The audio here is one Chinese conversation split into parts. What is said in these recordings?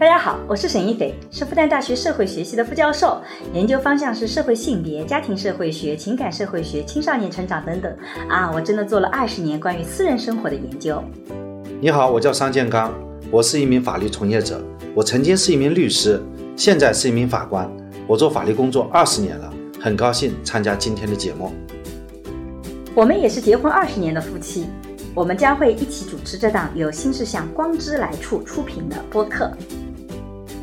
大家好，我是沈一斐，是复旦大学社会学系的副教授，研究方向是社会性别、家庭社会学、情感社会学、青少年成长等等。啊，我真的做了二十年关于私人生活的研究。你好，我叫商建刚，我是一名法律从业者，我曾经是一名律师，现在是一名法官，我做法律工作二十年了，很高兴参加今天的节目。我们也是结婚二十年的夫妻。我们将会一起主持这档由新世相光之来处出品的播客。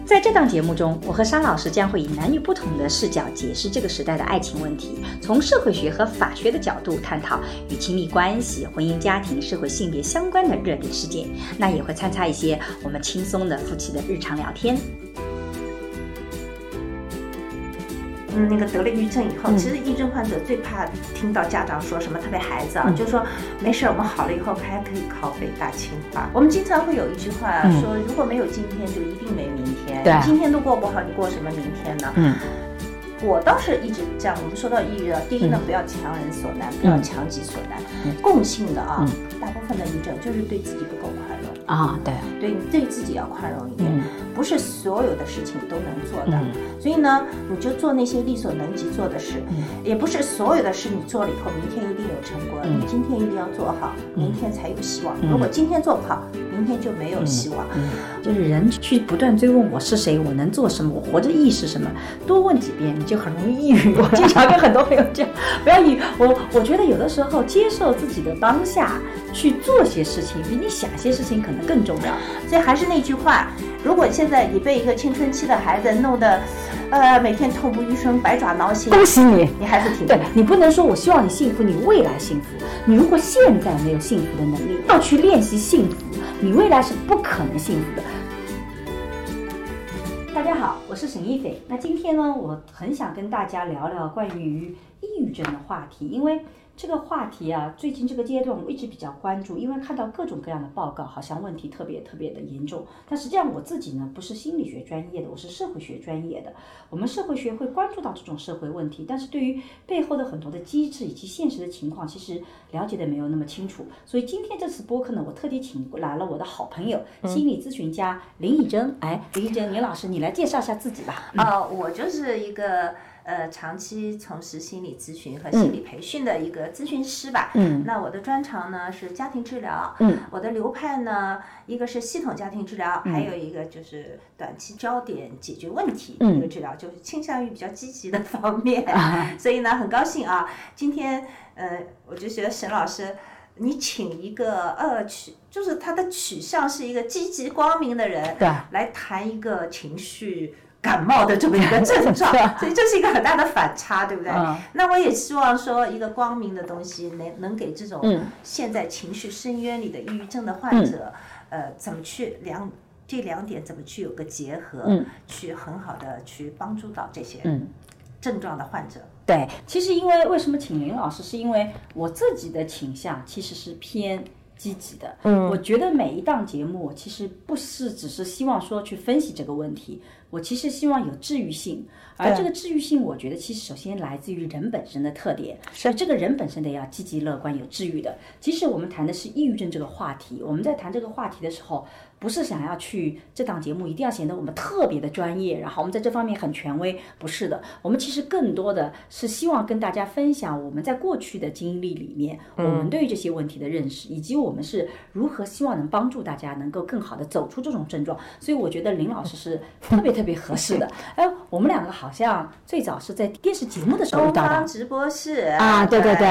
在这档节目中，我和沙老师将会以男女不同的视角解释这个时代的爱情问题，从社会学和法学的角度探讨与亲密关系、婚姻家庭、社会性别相关的热点事件。那也会参差一些我们轻松的夫妻的日常聊天。嗯，那个得了抑郁症以后，其实抑郁症患者最怕听到家长说什么，特别孩子啊，就说没事，我们好了以后还可以考北大清华。我们经常会有一句话说，如果没有今天，就一定没明天。对，今天都过不好，你过什么明天呢？嗯，我倒是一直这样。我们说到抑郁了，第一呢，不要强人所难，不要强己所难。共性的啊，大部分的抑郁症就是对自己不够宽容啊。对，对你对自己要宽容一点，不是所有的事情都能做的。所以呢，你就做那些力所能及做的事，也不是所有的事你做了以后，明天一定有成果。你今天一定要做好，明天才有希望。如果今天做不好，明天就没有希望。就是人去不断追问我是谁，我能做什么，我活着意义是什么，多问几遍你就很容易抑郁。我经常跟很多朋友讲，不要抑郁。我我觉得有的时候接受自己的当下，去做些事情，比你想些事情可能更重要。所以还是那句话，如果现在你被一个青春期的孩子弄得。呃，每天痛不欲生，百爪挠心。恭喜你，你还是挺对。你不能说我希望你幸福，你未来幸福。你如果现在没有幸福的能力，要去练习幸福，你未来是不可能幸福的。大家好，我是沈一斐。那今天呢，我很想跟大家聊聊关于抑郁症的话题，因为。这个话题啊，最近这个阶段我一直比较关注，因为看到各种各样的报告，好像问题特别特别的严重。但实际上我自己呢，不是心理学专业的，我是社会学专业的。我们社会学会关注到这种社会问题，但是对于背后的很多的机制以及现实的情况，其实了解的没有那么清楚。所以今天这次播客呢，我特地请来了我的好朋友，心理咨询家林以真。哎，林以真，林老师，你来介绍一下自己吧。啊，我就是一个。呃，长期从事心理咨询和心理培训的一个咨询师吧。嗯，那我的专长呢是家庭治疗。嗯，我的流派呢，一个是系统家庭治疗，还有一个就是短期焦点解决问题一个治疗，就是倾向于比较积极的方面。所以呢，很高兴啊，今天呃，我就觉得沈老师，你请一个呃取，就是他的取向是一个积极光明的人，对，来谈一个情绪。感冒的这么一个症状，所以这是一个很大的反差，对不对？那我也希望说，一个光明的东西能能给这种现在情绪深渊里的抑郁症的患者，呃，怎么去两这两点怎么去有个结合，去很好的去帮助到这些症状的患者。对，其实因为为什么请林老师，是因为我自己的倾向其实是偏。积极的，嗯，我觉得每一档节目其实不是只是希望说去分析这个问题，我其实希望有治愈性，而这个治愈性，我觉得其实首先来自于人本身的特点，是这个人本身得要积极乐观、有治愈的。即使我们谈的是抑郁症这个话题，我们在谈这个话题的时候。不是想要去这档节目一定要显得我们特别的专业，然后我们在这方面很权威，不是的。我们其实更多的是希望跟大家分享我们在过去的经历里面，我们对于这些问题的认识，以及我们是如何希望能帮助大家能够更好的走出这种症状。所以我觉得林老师是特别特别合适的。哎，我们两个好像最早是在电视节目的时候遇到的，直播室啊，对对对，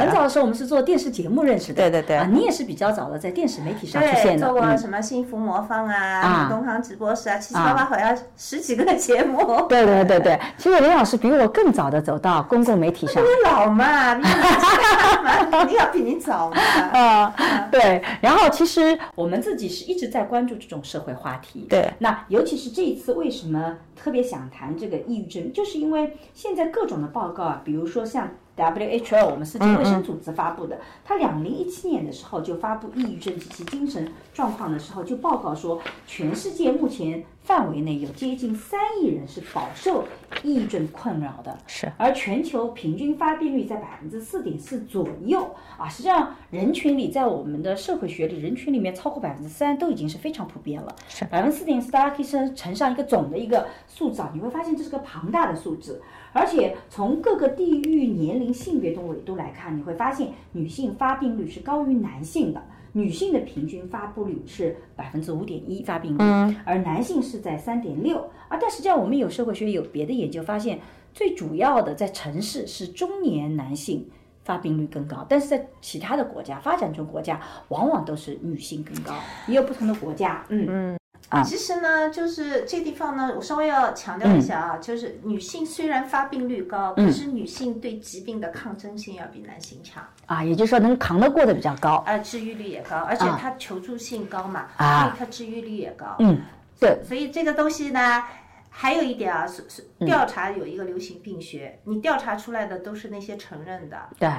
很早的时候我们是做电视节目认识的，对对对，啊，你也是比较早的在电视媒体上出现的，做过什么新。幸福魔方啊，东方直播室啊，七七八八好像十几个节目。对对对对，其实林老师比我更早的走到公共媒体上。你老嘛，你要 比你早嘛。啊，对。然后其实我们自己是一直在关注这种社会话题。对。那尤其是这一次，为什么特别想谈这个抑郁症？就是因为现在各种的报告啊，比如说像。WHO 我们世界卫生组织发布的，它两零一七年的时候就发布抑郁症及其精神状况的时候，就报告说，全世界目前范围内有接近三亿人是饱受抑郁症困扰的，是，而全球平均发病率在百分之四点四左右啊，实际上人群里在我们的社会学里，人群里面超过百分之三都已经是非常普遍了，是百分之四点四，大家可以乘乘上一个总的一个数字啊，你会发现这是个庞大的数字。而且从各个地域、年龄、性别等维度来看，你会发现女性发病率是高于男性的。女性的平均发布率是百分之五点一发病率，而男性是在三点六。啊，但实际上我们有社会学有别的研究发现，最主要的在城市是中年男性发病率更高，但是在其他的国家，发展中国家往往都是女性更高，也有不同的国家。嗯嗯。啊，其实呢，就是这地方呢，我稍微要强调一下啊，就是女性虽然发病率高，可是女性对疾病的抗争性要比男性强。啊，也就是说能扛得过的比较高，啊，治愈率也高，而且它求助性高嘛，啊，所以它治愈率也高，嗯，对，所以这个东西呢，还有一点啊，是是调查有一个流行病学，你调查出来的都是那些承认的，对。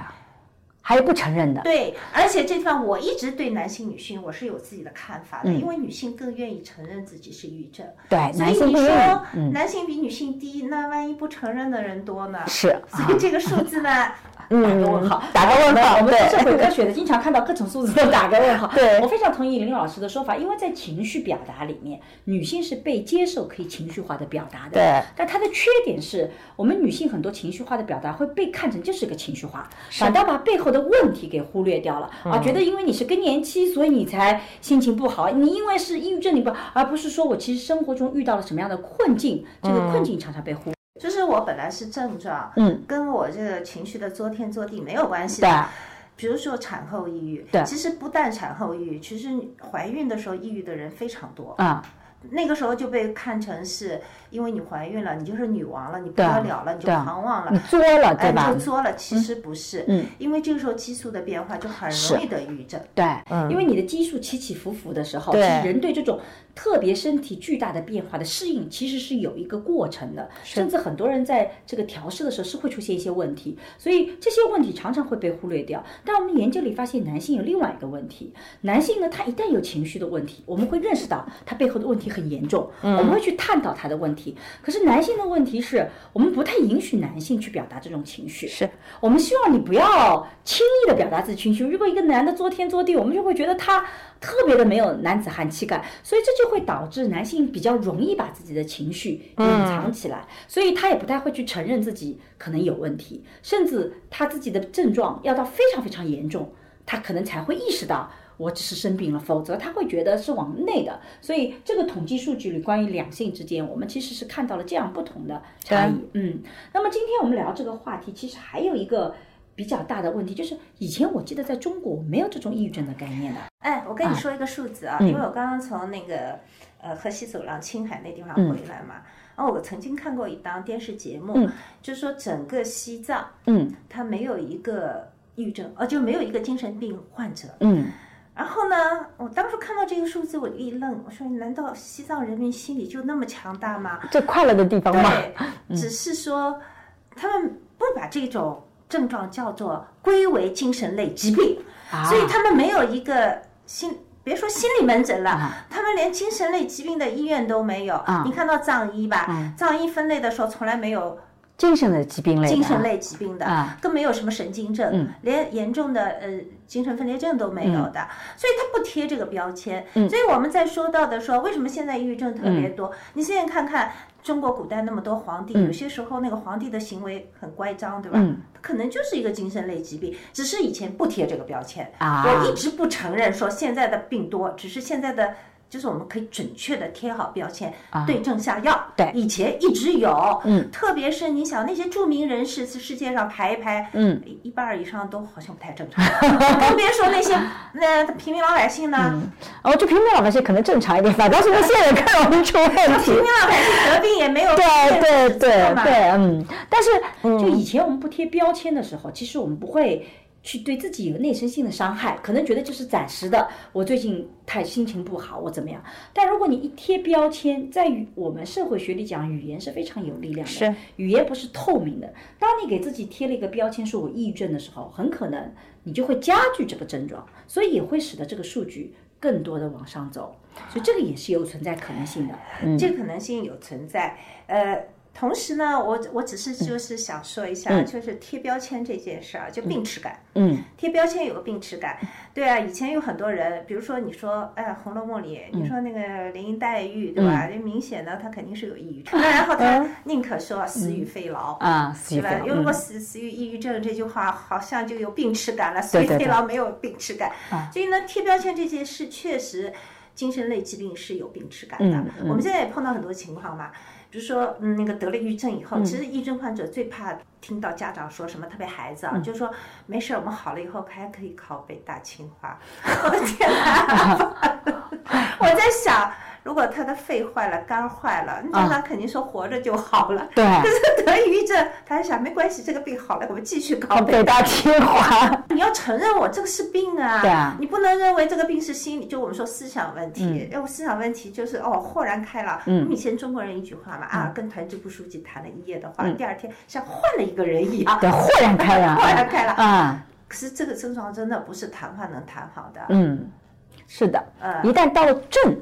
还有不承认的，对，而且这地方我一直对男性、女性我是有自己的看法的，因为女性更愿意承认自己是抑郁症，对，男性你说男性比女性低，那万一不承认的人多呢？是，所以这个数字呢？打个问号，打个问号。我们做社会科学的，经常看到各种数字都打个问号。对我非常同意林老师的说法，因为在情绪表达里面，女性是被接受可以情绪化的表达的。对。但她的缺点是我们女性很多情绪化的表达会被看成就是个情绪化，反倒把背后的问题给忽略掉了啊！觉得因为你是更年期，所以你才心情不好。你因为是抑郁症，你不，而不是说我其实生活中遇到了什么样的困境，这个困境常常被忽。就是我本来是症状，嗯，跟我这个情绪的作天作地没有关系的。比如说产后抑郁，对，其实不但产后抑郁，其实怀孕的时候抑郁的人非常多啊。那个时候就被看成是因为你怀孕了，你就是女王了，你不得了了，你就狂妄了，你作了，对吧？就作了，其实不是，嗯，因为这个时候激素的变化就很容易得抑郁症，对，因为你的激素起起伏伏的时候，其实人对这种特别身体巨大的变化的适应其实是有一个过程的，甚至很多人在这个调试的时候是会出现一些问题，所以这些问题常常会被忽略掉。但我们研究里发现，男性有另外一个问题，男性呢，他一旦有情绪的问题，我们会认识到他背后的问题很严重，我们会去探讨他的问题。可是男性的问题是我们不太允许男性去表达这种情绪，是我们希望你不要轻易的表达自己情绪。如果一个男的作天作地，我们就会觉得他特别的没有男子汉气概，所以这就会导致男性比较容易把自己的情绪隐藏起来，所以他也不太会去承认自己可能有问题，甚至他自己的症状要到非常非常严重，他可能才会意识到。我只是生病了，否则他会觉得是往内的。所以这个统计数据里关于两性之间，我们其实是看到了这样不同的差异。嗯，那么今天我们聊这个话题，其实还有一个比较大的问题，就是以前我记得在中国没有这种抑郁症的概念的。哎，我跟你说一个数字啊，因为我刚刚从那个呃河西走廊青海那地方回来嘛，然后我曾经看过一档电视节目，就是说整个西藏，嗯，它没有一个抑郁症，呃，就没有一个精神病患者，嗯。然后呢，我当时看到这个数字，我一愣，我说：“难道西藏人民心里就那么强大吗？最快乐的地方吗？”对，只是说他们不把这种症状叫做归为精神类疾病，所以他们没有一个心，别说心理门诊了，他们连精神类疾病的医院都没有。你看到藏医吧，藏医分类的时候从来没有。精神的疾病类，精神类疾病的，更没有什么神经症，连严重的呃精神分裂症都没有的，所以他不贴这个标签。所以我们在说到的说，为什么现在抑郁症特别多？你现在看看中国古代那么多皇帝，有些时候那个皇帝的行为很乖张，对吧？可能就是一个精神类疾病，只是以前不贴这个标签。我一直不承认说现在的病多，只是现在的。就是我们可以准确的贴好标签，对症下药。对，以前一直有，嗯，特别是你想那些著名人士，世界上排一排，嗯，一半以上都好像不太正常，更别说那些那平民老百姓呢。哦，就平民老百姓可能正常一点，反倒是那些人更容易出问题。平民老百姓得病也没有 对对对对，嗯，但是就以前我们不贴标签的时候，其实我们不会。去对自己有内生性的伤害，可能觉得就是暂时的。我最近太心情不好，我怎么样？但如果你一贴标签，在语我们社会学里讲，语言是非常有力量的。是，语言不是透明的。当你给自己贴了一个标签，说我抑郁症的时候，很可能你就会加剧这个症状，所以也会使得这个数据更多的往上走。所以这个也是有存在可能性的。这个可能性有存在，呃。同时呢，我我只是就是想说一下，就是贴标签这件事儿，就病耻感。嗯，贴标签有个病耻感。对啊，以前有很多人，比如说你说，哎，《红楼梦》里，你说那个林黛玉，对吧？这明显呢她肯定是有抑郁症。然后她宁可说死于非劳啊，对吧？因为如果死死于抑郁症这句话，好像就有病耻感了。死于非劳没有病耻感。所以呢，贴标签这件事确实，精神类疾病是有病耻感的。我们现在也碰到很多情况嘛。比如说，嗯，那个得了抑郁症以后，其实抑郁症患者最怕听到家长说什么，特别孩子啊，就说没事，我们好了以后还可以考北大清华。我的天哪！我在想。如果他的肺坏了、肝坏了，那他肯定说活着就好了。对。可 是得抑郁症，他想没关系，这个病好了，我们继续搞北大清华。你要承认我这个是病啊！对啊。你不能认为这个病是心理，就我们说思想问题。嗯。思想问题就是哦，豁然开朗。嗯。以前中国人一句话嘛啊，跟团支部书记谈了一夜的话，第二天像换了一个人一样。对，豁然开朗。豁然开朗啊！可是这个症状真的不是谈话能谈好的。嗯，是的。呃。一旦到了症。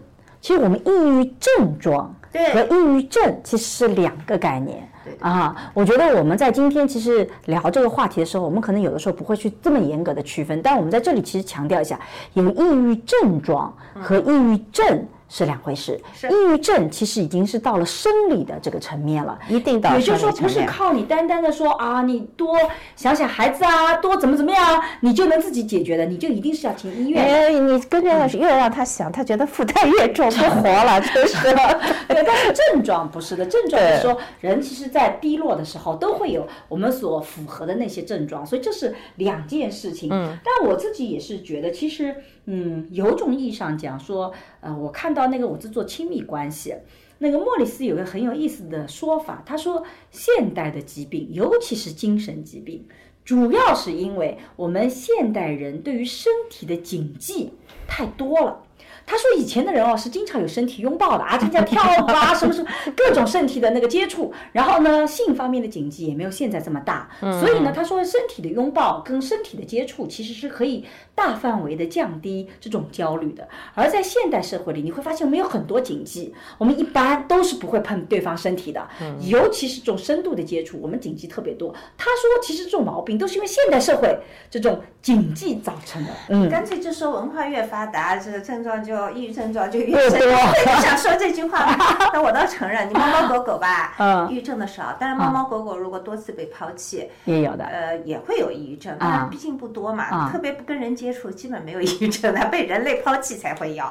其实我们抑郁症状和抑郁症其实是两个概念啊。我觉得我们在今天其实聊这个话题的时候，我们可能有的时候不会去这么严格的区分，但我们在这里其实强调一下，有抑郁症状和抑郁症。是两回事，抑郁症其实已经是到了生理的这个层面了，一定到。也就是说，不是靠你单单的说啊，你多想想孩子啊，多怎么怎么样，你就能自己解决的，你就一定是要进医院。哎，你跟着越让他想，他觉得负担越重，不活了，真是。对，但是症状不是的，症状是说人其实，在低落的时候都会有我们所符合的那些症状，所以这是两件事情。嗯。但我自己也是觉得，其实。嗯，有种意义上讲说，呃，我看到那个我是做亲密关系，那个莫里斯有个很有意思的说法，他说现代的疾病，尤其是精神疾病，主要是因为我们现代人对于身体的谨记太多了。他说以前的人哦是经常有身体拥抱的啊，参加跳舞啊，什么什么各种身体的那个接触，然后呢性方面的禁忌也没有现在这么大，所以呢他说身体的拥抱跟身体的接触其实是可以大范围的降低这种焦虑的。而在现代社会里，你会发现我们有很多禁忌，我们一般都是不会碰对方身体的，尤其是这种深度的接触，我们禁忌特别多。他说其实这种毛病都是因为现代社会这种禁忌造成的。嗯，干脆就说文化越发达，这个症状就。抑郁症状就越深，你想说这句话吗？那我倒承认，你猫猫狗狗吧，抑郁症的少，但是猫猫狗狗如果多次被抛弃，也有的，呃，也会有抑郁症，但毕竟不多嘛，特别不跟人接触，基本没有抑郁症的，被人类抛弃才会有。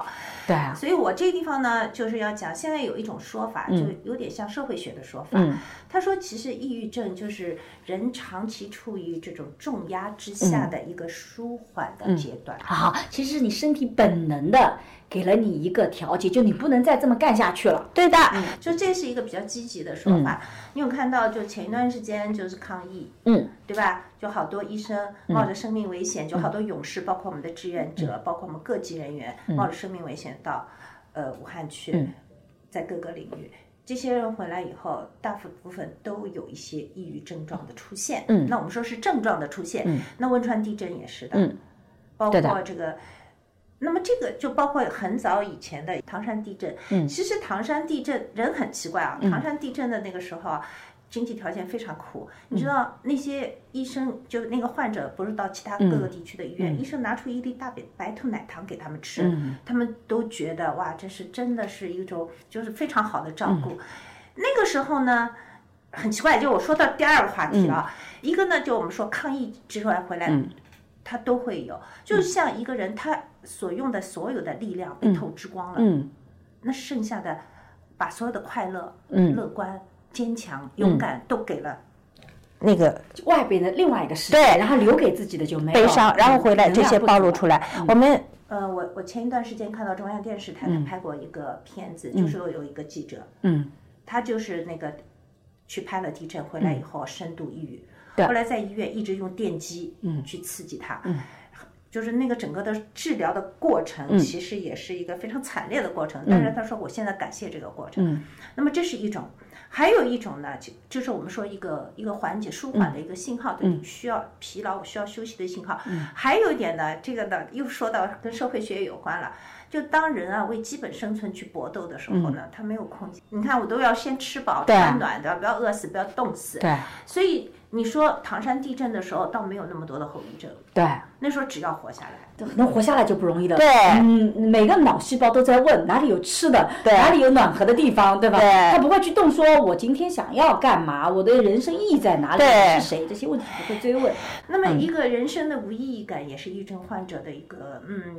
对啊，所以我这个地方呢，就是要讲，现在有一种说法，就有点像社会学的说法。他说，其实抑郁症就是人长期处于这种重压之下的一个舒缓的阶段。好，其实是你身体本能的给了你一个调节，就你不能再这么干下去了。对的，就这是一个比较积极的说法。你有看到，就前一段时间就是抗疫，嗯，对吧？就好多医生冒着生命危险，就好多勇士，包括我们的志愿者，包括我们各级人员，冒着生命危险到呃武汉去，在各个领域，这些人回来以后，大部分都有一些抑郁症状的出现。嗯，那我们说是症状的出现。嗯，那汶川地震也是的。嗯，包括这个，那么这个就包括很早以前的唐山地震。嗯，其实唐山地震人很奇怪啊，唐山地震的那个时候啊。经济条件非常苦，你知道那些医生就那个患者不是到其他各个地区的医院，医生拿出一粒大白白兔奶糖给他们吃，他们都觉得哇，这是真的是一种就是非常好的照顾。那个时候呢，很奇怪，就我说到第二个话题啊，一个呢就我们说抗疫之外回来，他都会有，就像一个人他所用的所有的力量被透支光了，那剩下的把所有的快乐、乐观。坚强、勇敢都给了那个外边的另外一个世界，对。然后留给自己的就没有悲伤，然后回来这些暴露出来。我们呃，我我前一段时间看到中央电视台拍过一个片子，就是有一个记者，嗯，他就是那个去拍了地震回来以后深度抑郁，后来在医院一直用电击嗯去刺激他。就是那个整个的治疗的过程，其实也是一个非常惨烈的过程。但是他说，我现在感谢这个过程。那么这是一种，还有一种呢，就就是我们说一个一个缓解舒缓的一个信号，对，需要疲劳需要休息的信号。还有一点呢，这个呢又说到跟社会学有关了。就当人啊为基本生存去搏斗的时候呢，他没有空间。你看，我都要先吃饱穿暖的，不要饿死，不要冻死。对，所以。你说唐山地震的时候，倒没有那么多的后遗症。对，那时候只要活下来，能活下来就不容易了。对，嗯，每个脑细胞都在问哪里有吃的，哪里有暖和的地方，对吧？对，他不会去动，说我今天想要干嘛，我的人生意义在哪里，是谁？这些问题不会追问。那么，一个人生的无意义感，也是抑郁症患者的一个，嗯，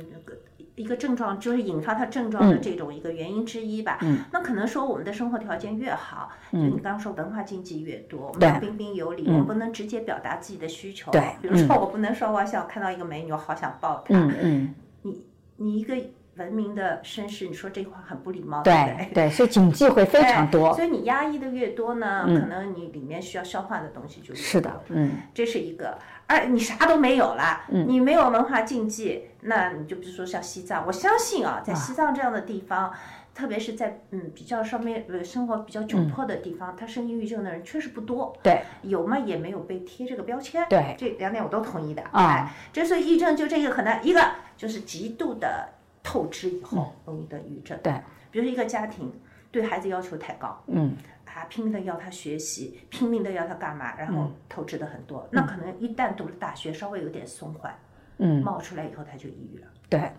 一个症状，就是引发他症状的这种一个原因之一吧。嗯。那可能说，我们的生活条件越好，就你刚刚说文化经济越多，我们彬彬有礼，我们不能直接表达自己的需求。对。比如说，我不能说我想看到一个美女，我好想抱她。嗯嗯。你你一个文明的绅士，你说这话很不礼貌，对不对？对，所以禁忌会非常多。所以你压抑的越多呢，可能你里面需要消化的东西就越多。是的，嗯，这是一个。二你啥都没有了，你没有文化禁忌，那你就比如说像西藏，我相信啊，在西藏这样的地方，特别是在嗯比较上面呃生活比较窘迫的地方，他生抑郁症的人确实不多。对，有嘛也没有被贴这个标签。对，这两点我都同意的。啊，之所以抑郁症就这个可能一个就是极度的透支以后容易得抑郁症。对，比如说一个家庭对孩子要求太高。嗯。啊，拼命的要他学习，拼命的要他干嘛，然后透支的很多。那可能一旦读了大学，稍微有点松缓，嗯，冒出来以后他就抑郁了。对，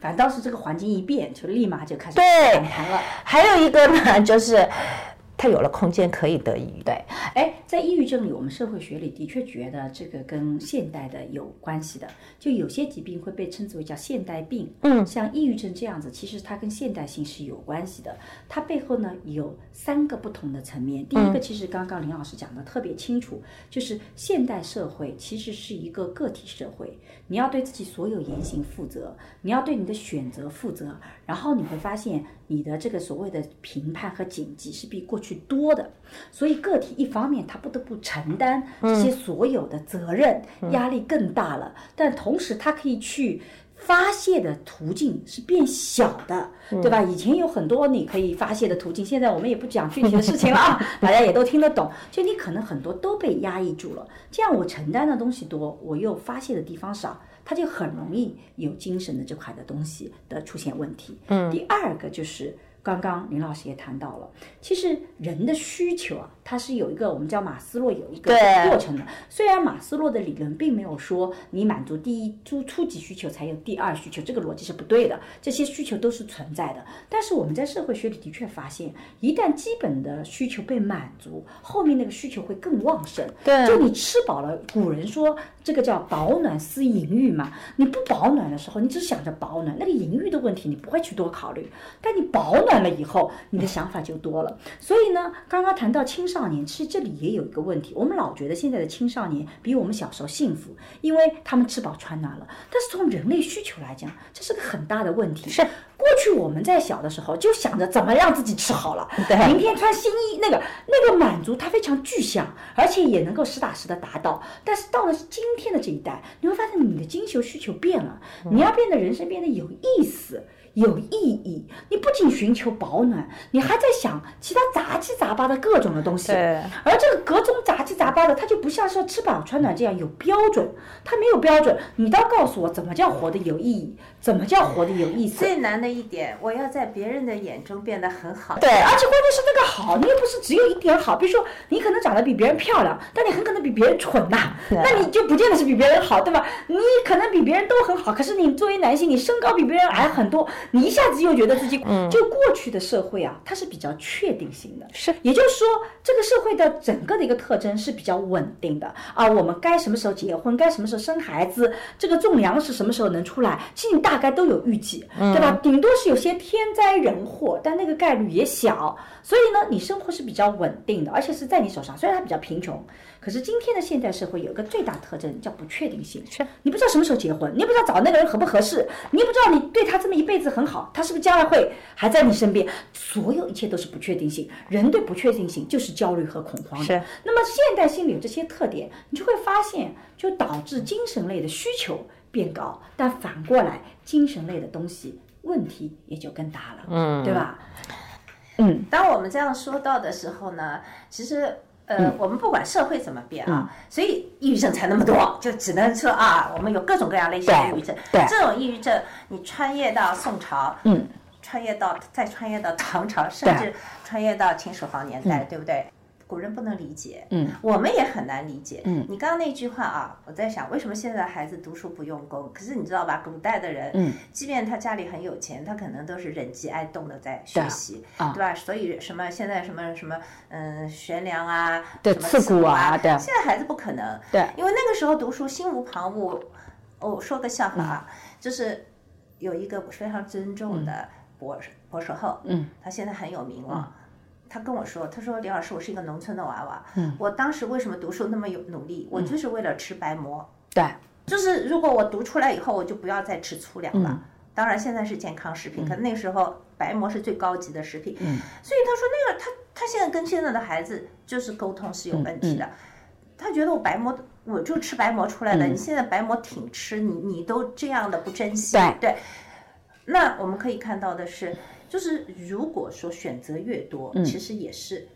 反倒是这个环境一变，就立马就开始反弹了。还有一个呢，就是。他有了空间可以得抑郁，对，哎，在抑郁症里，我们社会学里的确觉得这个跟现代的有关系的，就有些疾病会被称之为叫现代病，嗯，像抑郁症这样子，其实它跟现代性是有关系的，它背后呢有三个不同的层面。第一个，其实刚刚林老师讲的特别清楚，就是现代社会其实是一个个体社会，你要对自己所有言行负责，你要对你的选择负责，然后你会发现你的这个所谓的评判和谨记是比过去。多的，所以个体一方面他不得不承担这些所有的责任，压力更大了。但同时他可以去发泄的途径是变小的，对吧？以前有很多你可以发泄的途径，现在我们也不讲具体的事情了啊，大家也都听得懂。就你可能很多都被压抑住了，这样我承担的东西多，我又发泄的地方少，他就很容易有精神的这块的东西的出现问题。嗯，第二个就是。刚刚林老师也谈到了，其实人的需求啊，它是有一个我们叫马斯洛有一个过程的。虽然马斯洛的理论并没有说你满足第一初初级需求才有第二需求，这个逻辑是不对的。这些需求都是存在的。但是我们在社会学里的确发现，一旦基本的需求被满足，后面那个需求会更旺盛。对，就你吃饱了，古人说这个叫饱暖思淫欲嘛。你不保暖的时候，你只想着保暖，那个淫欲的问题你不会去多考虑。但你保暖。暖了以后，你的想法就多了。所以呢，刚刚谈到青少年，其实这里也有一个问题。我们老觉得现在的青少年比我们小时候幸福，因为他们吃饱穿暖了。但是从人类需求来讲，这是个很大的问题。是过去我们在小的时候就想着怎么让自己吃好了，对，明天穿新衣，那个那个满足它非常具象，而且也能够实打实的达到。但是到了今天的这一代，你会发现你的精求需求变了，你要变得人生变得有意思。有意义，你不仅寻求保暖，你还在想其他杂七杂八的各种的东西。对。而这个各种杂七杂八的，它就不像是吃饱穿暖这样有标准，它没有标准。你倒告诉我，怎么叫活得有意义？怎么叫活得有意思？最难的一点，我要在别人的眼中变得很好。对，而且关键是那个好，你又不是只有一点好。比如说，你可能长得比别人漂亮，但你很可能比别人蠢呐，那你就不见得是比别人好，对吧？你可能比别人都很好，可是你作为男性，你身高比别人矮很多。你一下子又觉得自己，就过去的社会啊，它是比较确定性的，是，也就是说，这个社会的整个的一个特征是比较稳定的啊。我们该什么时候结婚，该什么时候生孩子，这个种粮食什么时候能出来，其实你大概都有预计，对吧？顶多多是有些天灾人祸，但那个概率也小，所以呢，你生活是比较稳定的，而且是在你手上。虽然它比较贫穷，可是今天的现代社会有一个最大特征叫不确定性。你不知道什么时候结婚，你也不知道找那个人合不合适，你也不知道你对他这么一辈子很好，他是不是将来会还在你身边？所有一切都是不确定性。人对不确定性就是焦虑和恐慌。的。那么现代心理有这些特点，你就会发现，就导致精神类的需求变高，但反过来，精神类的东西。问题也就更大了，嗯，对吧？嗯，当我们这样说到的时候呢，其实，呃，我们不管社会怎么变啊，所以抑郁症才那么多，就只能说啊，我们有各种各样类型的抑郁症。对，这种抑郁症，你穿越到宋朝，嗯，穿越到再穿越到唐朝，甚至穿越到秦始皇年代，对不对？古人不能理解，嗯，我们也很难理解，嗯，你刚刚那句话啊，我在想，为什么现在孩子读书不用功？可是你知道吧，古代的人，嗯，即便他家里很有钱，他可能都是忍饥挨冻的在学习，对吧？所以什么现在什么什么，嗯，悬梁啊，对，刺骨啊，对，现在孩子不可能，对，因为那个时候读书心无旁骛。哦，说个笑话啊，就是有一个非常尊重的博博士后，嗯，他现在很有名了。他跟我说：“他说李老师，我是一个农村的娃娃。嗯，我当时为什么读书那么有努力？我就是为了吃白馍。对，就是如果我读出来以后，我就不要再吃粗粮了。当然现在是健康食品，可那时候白馍是最高级的食品。嗯，所以他说那个他他现在跟现在的孩子就是沟通是有问题的。他觉得我白馍我就吃白馍出来的，你现在白馍挺吃，你你都这样的不珍惜。对，那我们可以看到的是。”就是如果说选择越多，其实也是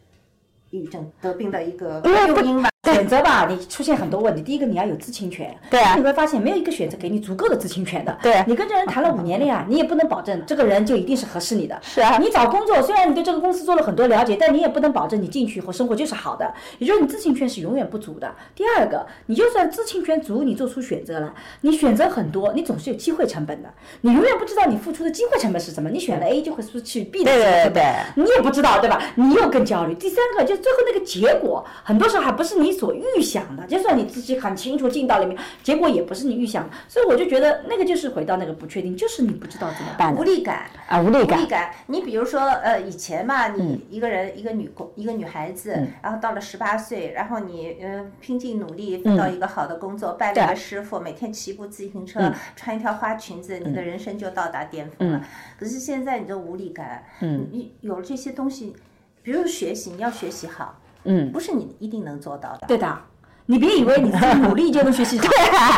抑郁症得病的一个诱因吧。选择吧，你出现很多问题。第一个，你要有知情权。对啊。你会发现，没有一个选择给你足够的知情权的。对。你跟这人谈了五年恋爱，你也不能保证这个人就一定是合适你的。是啊。你找工作，虽然你对这个公司做了很多了解，但你也不能保证你进去以后生活就是好的。也就是你知情权是永远不足的。第二个，你就算知情权足，你做出选择了，你选择很多，你总是有机会成本的。你永远不知道你付出的机会成本是什么。你选了 A 就会失去 B 的机会成本。你也不知道，对吧？你又更焦虑。第三个，就最后那个结果，很多时候还不是你所预想的。就算你自己很清楚进到里面，结果也不是你预想的，所以我就觉得那个就是回到那个不确定，就是你不知道怎么办，无力感啊，无力感。无力感。你比如说，呃，以前嘛，你一个人一个女工一个女孩子，然后到了十八岁，然后你呃拼尽努力得到一个好的工作，拜了个师傅，每天骑部自行车，穿一条花裙子，你的人生就到达巅峰了。可是现在你这无力感，你有了这些东西，比如学习，你要学习好，嗯，不是你一定能做到的。对的。你别以为你自己努力就能学习。好，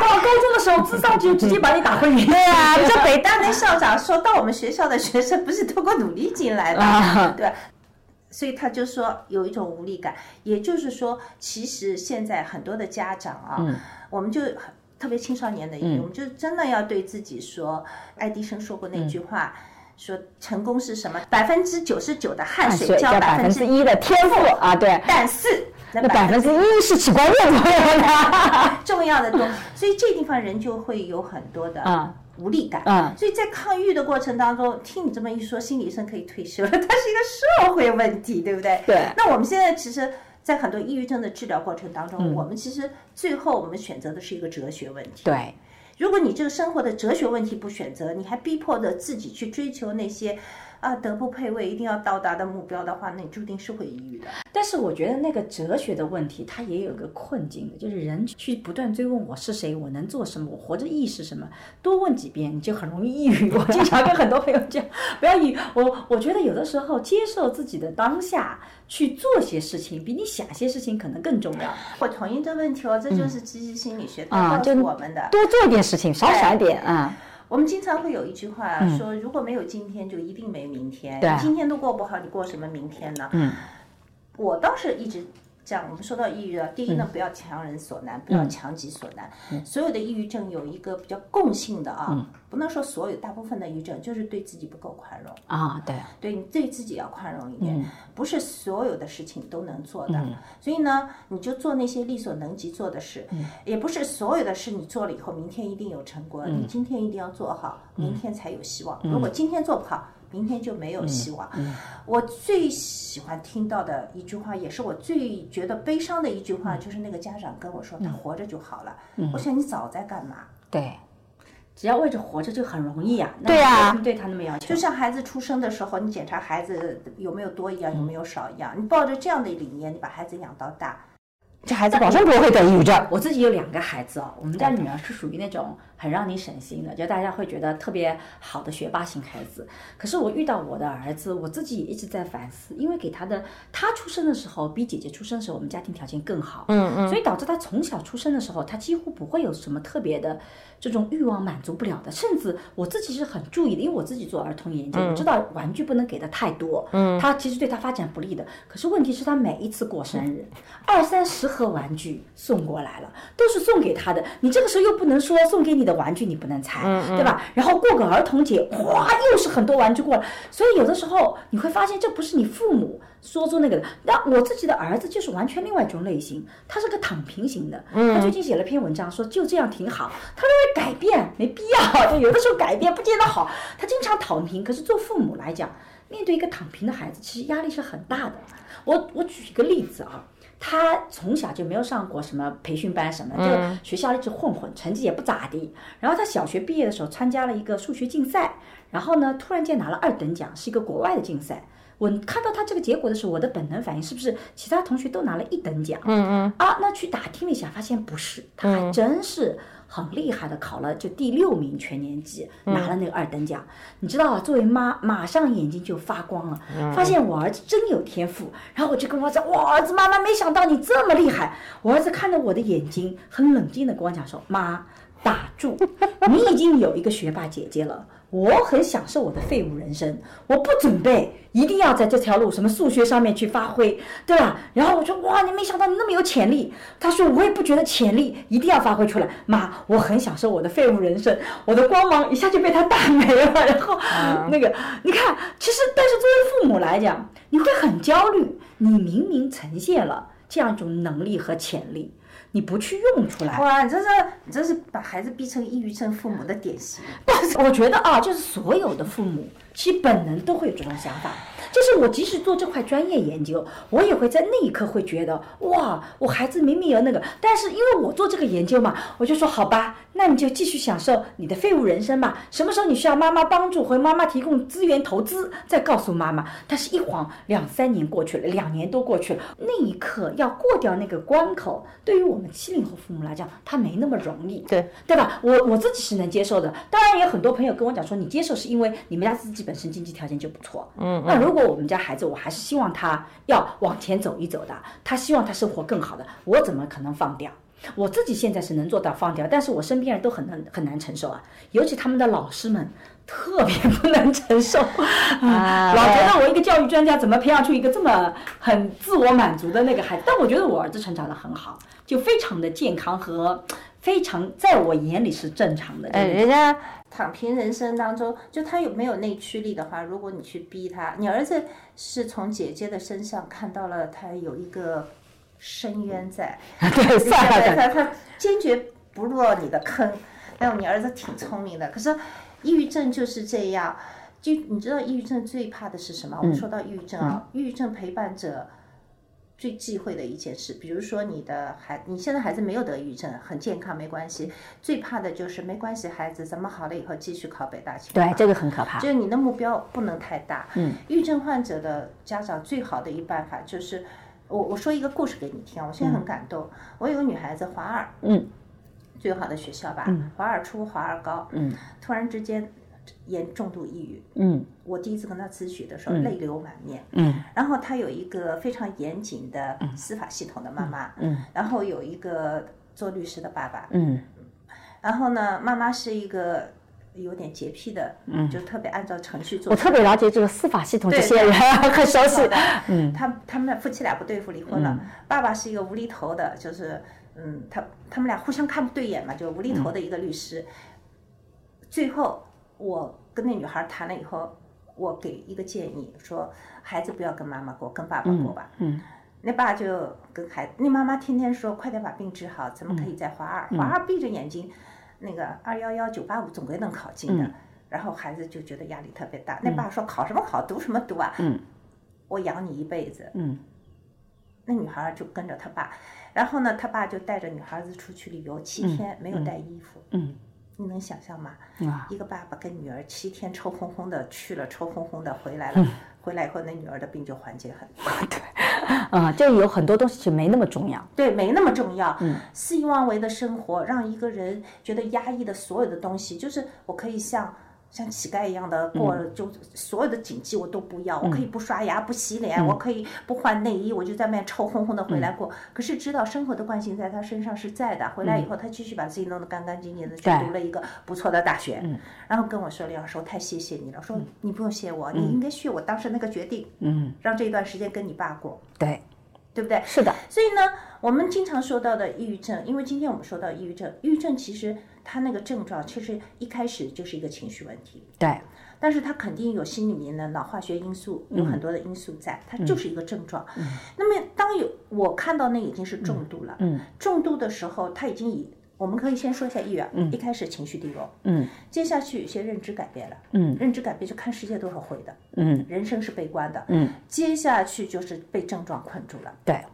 到高中的时候智商就直接把你打回原形。对啊，这北大那校长说到我们学校的学生不是通过努力进来的，对，所以他就说有一种无力感。也就是说，其实现在很多的家长啊，我们就特别青少年的，我们就真的要对自己说，爱迪生说过那句话，说成功是什么？百分之九十九的汗水交百分之一的天赋啊，对，但是。那百分之一是起关键作用的，重要的多，所以这地方人就会有很多的无力感。嗯，所以在抗抑郁的过程当中，听你这么一说，心理医生可以退休了，它是一个社会问题，对不对？对。那我们现在其实，在很多抑郁症的治疗过程当中，我们其实最后我们选择的是一个哲学问题。对。如果你这个生活的哲学问题不选择，你还逼迫着自己去追求那些。啊，德不配位，一定要到达的目标的话，那你注定是会抑郁的。但是我觉得那个哲学的问题，它也有个困境的，就是人去不断追问我是谁，我能做什么，我活着意义是什么，多问几遍你就很容易抑郁。我经常跟很多朋友讲，不要抑郁。我我觉得有的时候接受自己的当下，去做些事情，比你想些事情可能更重要。我同意这问题哦，这就是积极心理学告诉我们的，多做一点事情，少想一点啊。我们经常会有一句话说：“如果没有今天，就一定没明天。你今天都过不好，你过什么明天呢？”嗯我倒是一直。这样，我们说到抑郁啊，第一呢，不要强人所难，不要强己所难。所有的抑郁症有一个比较共性的啊，不能说所有，大部分的抑郁症就是对自己不够宽容啊。对，对你对自己要宽容一点，不是所有的事情都能做的。所以呢，你就做那些力所能及做的事，也不是所有的事你做了以后，明天一定有成果。你今天一定要做好，明天才有希望。如果今天做不好，明天就没有希望。我最喜欢听到的一句话，也是我最觉得悲伤的一句话，就是那个家长跟我说：“他活着就好了。”我想你早在干嘛？对，只要为着活着就很容易呀。对呀，对他那么要求，就像孩子出生的时候，你检查孩子有没有多一样，有没有少一样，你抱着这样的理念，你把孩子养到大。这孩子 保证不会得抑郁症。我自己有两个孩子哦，我们家女儿是属于那种很让你省心的，就大家会觉得特别好的学霸型孩子。可是我遇到我的儿子，我自己也一直在反思，因为给他的他出生的时候比姐姐出生的时候，我们家庭条件更好，嗯嗯，所以导致他从小出生的时候，他几乎不会有什么特别的。这种欲望满足不了的，甚至我自己是很注意的，因为我自己做儿童研究，我知道玩具不能给的太多，嗯，他其实对他发展不利的。可是问题是，他每一次过生日，二三十盒玩具送过来了，都是送给他的。你这个时候又不能说送给你的玩具你不能拆，对吧？然后过个儿童节，哗，又是很多玩具过来，所以有的时候你会发现，这不是你父母。说出那个的，那我自己的儿子就是完全另外一种类型，他是个躺平型的。他最近写了篇文章，说就这样挺好。他认为改变没必要，就有的时候改变不见得好。他经常躺平，可是做父母来讲，面对一个躺平的孩子，其实压力是很大的。我我举一个例子啊，他从小就没有上过什么培训班什么的，就学校一直混混，成绩也不咋地。然后他小学毕业的时候参加了一个数学竞赛，然后呢，突然间拿了二等奖，是一个国外的竞赛。我看到他这个结果的时候，我的本能反应是不是其他同学都拿了一等奖？嗯嗯。啊，那去打听了一下，发现不是，他还真是很厉害的，考了就第六名全年级，拿了那个二等奖。你知道啊，作为妈，马上眼睛就发光了，发现我儿子真有天赋。然后我就跟我讲，我，儿子，妈妈没想到你这么厉害。我儿子看着我的眼睛，很冷静的跟我讲说，妈，打住，你已经有一个学霸姐姐了。我很享受我的废物人生，我不准备一定要在这条路什么数学上面去发挥，对吧？然后我说哇，你没想到你那么有潜力。他说我也不觉得潜力一定要发挥出来。妈，我很享受我的废物人生，我的光芒一下就被他打没了。然后那个你看，其实但是作为父母来讲，你会很焦虑。你明明呈现了这样一种能力和潜力。你不去用出来，哇！你这是你这是把孩子逼成抑郁症父母的典型。但是我觉得啊，就是所有的父母其本能都会有这种想法。就是我即使做这块专业研究，我也会在那一刻会觉得，哇，我孩子明明有那个，但是因为我做这个研究嘛，我就说好吧，那你就继续享受你的废物人生吧。什么时候你需要妈妈帮助或妈妈提供资源投资，再告诉妈妈。但是，一晃两三年过去了，两年多过去了，那一刻要过掉那个关口，对于我们七零后父母来讲，他没那么容易，对对吧？我我自己是能接受的。当然，也有很多朋友跟我讲说，你接受是因为你们家自己本身经济条件就不错。嗯，那如果我们家孩子，我还是希望他要往前走一走的。他希望他生活更好的，我怎么可能放掉？我自己现在是能做到放掉，但是我身边人都很难很难承受啊。尤其他们的老师们特别不能承受，啊，老觉得我一个教育专家怎么培养出一个这么很自我满足的那个孩子？但我觉得我儿子成长的很好，就非常的健康和非常在我眼里是正常的。哎，人家。躺平人生当中，就他有没有内驱力的话，如果你去逼他，你儿子是从姐姐的身上看到了他有一个深渊在，对，他他坚决不落你的坑。哎呦，你儿子挺聪明的，可是抑郁症就是这样。就你知道，抑郁症最怕的是什么？我们说到抑郁症啊，抑郁症陪伴者。最忌讳的一件事，比如说你的孩，你现在孩子没有得抑郁症，很健康，没关系。最怕的就是没关系，孩子咱们好了以后继续考北大清华。对，这个很可怕。就是你的目标不能太大。嗯。抑郁症患者的家长最好的一办法就是，我我说一个故事给你听我现在很感动。我有个女孩子，华二。嗯。最好的学校吧。嗯。华二初，华二高。嗯。突然之间。严重度抑郁，嗯，我第一次跟她咨询的时候，泪流满面，嗯，然后她有一个非常严谨的司法系统的妈妈，嗯，然后有一个做律师的爸爸，嗯，然后呢，妈妈是一个有点洁癖的，嗯，就特别按照程序做。我特别了解这个司法系统这些人，很 熟悉。嗯，他他们夫妻俩不对付，离婚了。爸爸是一个无厘头的，就是嗯，他他们俩互相看不对眼嘛，就无厘头的一个律师。最后。我跟那女孩谈了以后，我给一个建议，说孩子不要跟妈妈过，跟爸爸过吧。嗯。那爸就跟孩，那妈妈天天说快点把病治好，咱们可以在华二？华二闭着眼睛，那个二幺幺九八五总归能考进的。然后孩子就觉得压力特别大。那爸说考什么考，读什么读啊？嗯。我养你一辈子。嗯。那女孩就跟着他爸，然后呢，他爸就带着女孩子出去旅游七天，没有带衣服。嗯。你能想象吗？啊，一个爸爸跟女儿七天臭烘烘的去了，臭烘烘的回来了，回来以后那女儿的病就缓解很多。对，啊，就有很多东西就没那么重要。对，没那么重要。嗯，肆意妄为的生活让一个人觉得压抑的所有的东西，就是我可以像。像乞丐一样的过，就所有的锦记我都不要，我可以不刷牙不洗脸，我可以不换内衣，我就在外面臭烘烘的回来过。可是知道生活的惯性在他身上是在的，回来以后他继续把自己弄得干干净净的，去读了一个不错的大学，然后跟我说：“李老师，我太谢谢你了。”说你不用谢我，你应该谢我当时那个决定，嗯，让这一段时间跟你爸过。对。对不对？是的。所以呢，我们经常说到的抑郁症，因为今天我们说到抑郁症，抑郁症其实它那个症状其实一开始就是一个情绪问题。对。但是他肯定有心里面的脑化学因素，有很多的因素在，它就是一个症状。嗯。那么当有我看到那已经是重度了。嗯。重度的时候，他已经以。我们可以先说一下抑郁，一开始情绪低落，嗯，接下去有些认知改变了，嗯，认知改变就看世界都是灰的，嗯，人生是悲观的，嗯，接下去就是被症状困住了，对，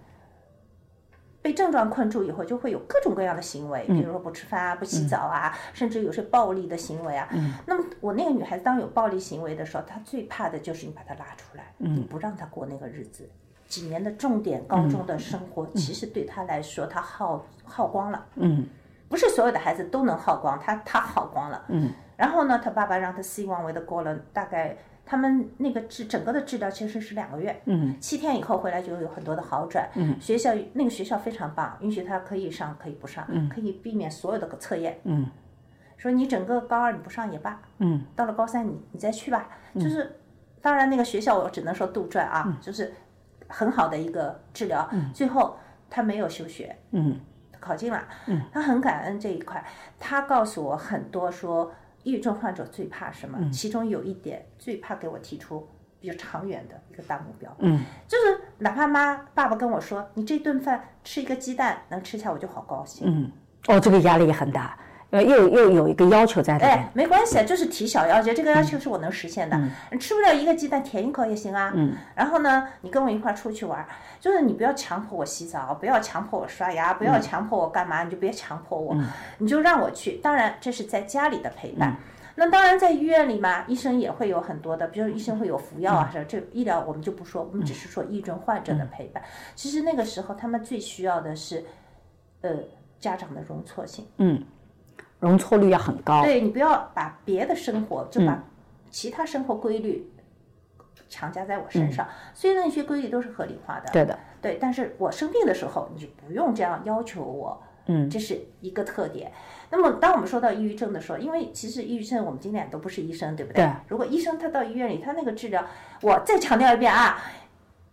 被症状困住以后就会有各种各样的行为，比如说不吃饭啊、不洗澡啊，甚至有些暴力的行为啊，嗯，那么我那个女孩子当有暴力行为的时候，她最怕的就是你把她拉出来，嗯，你不让她过那个日子，几年的重点高中的生活，其实对她来说，她耗耗光了，嗯。不是所有的孩子都能耗光，她她耗光了。嗯，然后呢，她爸爸让她肆意妄为的过了大概他们那个治整个的治疗其实是两个月。嗯，七天以后回来就有很多的好转。嗯，学校那个学校非常棒，允许他可以上可以不上，嗯可以避免所有的测验。嗯，说你整个高二你不上也罢。嗯，到了高三你你再去吧。就是，当然那个学校我只能说杜撰啊，就是很好的一个治疗。最后他没有休学。嗯。考进了，嗯，他很感恩这一块。他告诉我很多说，抑郁症患者最怕什么？其中有一点最怕给我提出比较长远的一个大目标，嗯，就是哪怕妈爸爸跟我说，你这顿饭吃一个鸡蛋能吃下，我就好高兴，嗯，哦，这个压力也很大。呃，又又有一个要求在里面。哎，没关系，就是提小要求，这个要求是我能实现的。你吃不了一个鸡蛋，舔一口也行啊。嗯。然后呢，你跟我一块出去玩，就是你不要强迫我洗澡，不要强迫我刷牙，不要强迫我干嘛，你就别强迫我，你就让我去。当然，这是在家里的陪伴。那当然，在医院里嘛，医生也会有很多的，比如医生会有服药啊，这这医疗我们就不说，我们只是说抑郁症患者的陪伴。其实那个时候，他们最需要的是，呃，家长的容错性。嗯。容错率要很高，对你不要把别的生活就把其他生活规律强加在我身上，虽然那些规律都是合理化的，对的，对，但是我生病的时候你就不用这样要求我，嗯，这是一个特点。那么当我们说到抑郁症的时候，因为其实抑郁症我们今天都不是医生，对不对？对。如果医生他到医院里，他那个治疗，我再强调一遍啊。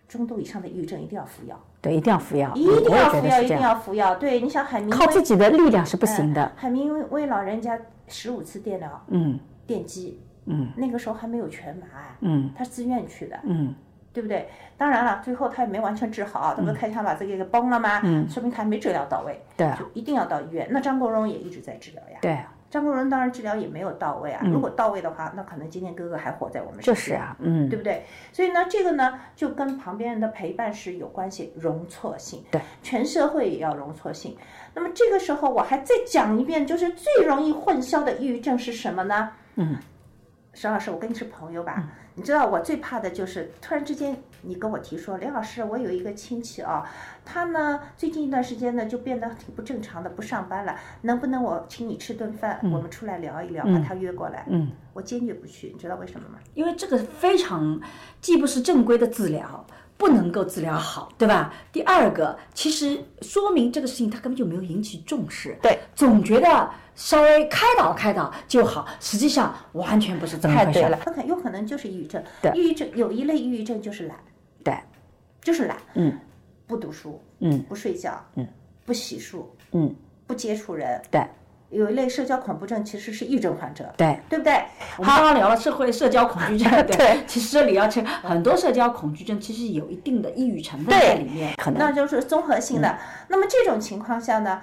中度以上的抑郁症一定要服药，对，一定要服药，一定要服药，一定要服药。对，你想海明靠自己的力量是不行的。海明威老人家十五次电疗，嗯，电击，嗯，那个时候还没有全麻，嗯，他自愿去的，嗯，对不对？当然了，最后他也没完全治好，他不是开枪把这个给崩了吗？嗯，说明他没治疗到位，对，就一定要到医院。那张国荣也一直在治疗呀，对。张国荣当然治疗也没有到位啊，如果到位的话，那可能今天哥哥还活在我们身边，就是啊，嗯，对不对？所以呢，这个呢就跟旁边人的陪伴是有关系，容错性，对，全社会也要容错性。那么这个时候我还再讲一遍，就是最容易混淆的抑郁症是什么呢？嗯，沈老师，我跟你是朋友吧？你知道我最怕的就是突然之间你跟我提说，梁老师，我有一个亲戚啊，他呢最近一段时间呢就变得挺不正常的，不上班了，能不能我请你吃顿饭，我们出来聊一聊，把他约过来？嗯，我坚决不去，你知道为什么吗？因为这个非常既不是正规的治疗。不能够治疗好，对吧？第二个，其实说明这个事情他根本就没有引起重视，对，总觉得稍微开导开导就好，实际上完全不是这么回事。了，很有可能就是抑郁症。对，抑郁症有一类抑郁症就是懒，对，就是懒，嗯，不读书，嗯，不睡觉，嗯，不洗漱，嗯，不接触人，对。有一类社交恐怖症，其实是抑郁症患者，对。对不对？我们刚刚聊了社会社交恐惧症，对，其实这里要去很多社交恐惧症，其实有一定的抑郁成分在里面，可能。那就是综合性的。那么这种情况下呢，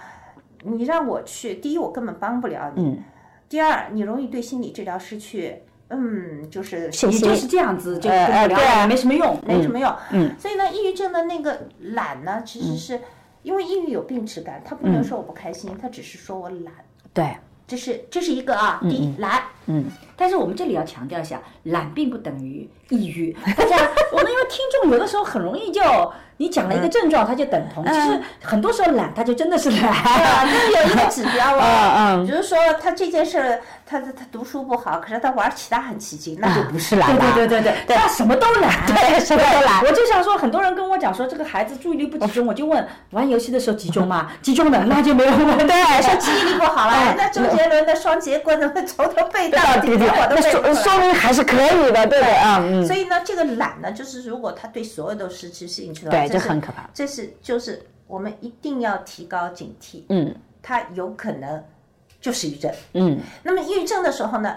你让我去，第一我根本帮不了你，第二你容易对心理治疗失去，嗯，就是你就是这样子就聊，没什么用，没什么用。嗯，所以呢，抑郁症的那个懒呢，其实是因为抑郁有病耻感，他不能说我不开心，他只是说我懒。对，这是这是一个啊，第一懒，嗯，但是我们这里要强调一下，懒并不等于抑郁。大家，我们因为听众有的时候很容易就。你讲了一个症状，他就等同。其实很多时候懒，他就真的是懒。就是有一个指标啊，比如说他这件事，他他读书不好，可是他玩其他很起劲，那就不是懒了。对对对对，他什么都懒，对什么都懒。我就想说，很多人跟我讲说，这个孩子注意力不集中，我就问，玩游戏的时候集中吗？集中的，那就没有问题。对说记忆力不好了，那周杰伦的双截棍从头背到底，我都背说说明还是可以的，对啊。所以呢，这个懒呢，就是如果他对所有都失去兴趣的话，对，这很可怕。这是就是我们一定要提高警惕，嗯，他有可能就是抑郁症，嗯，那么抑郁症的时候呢，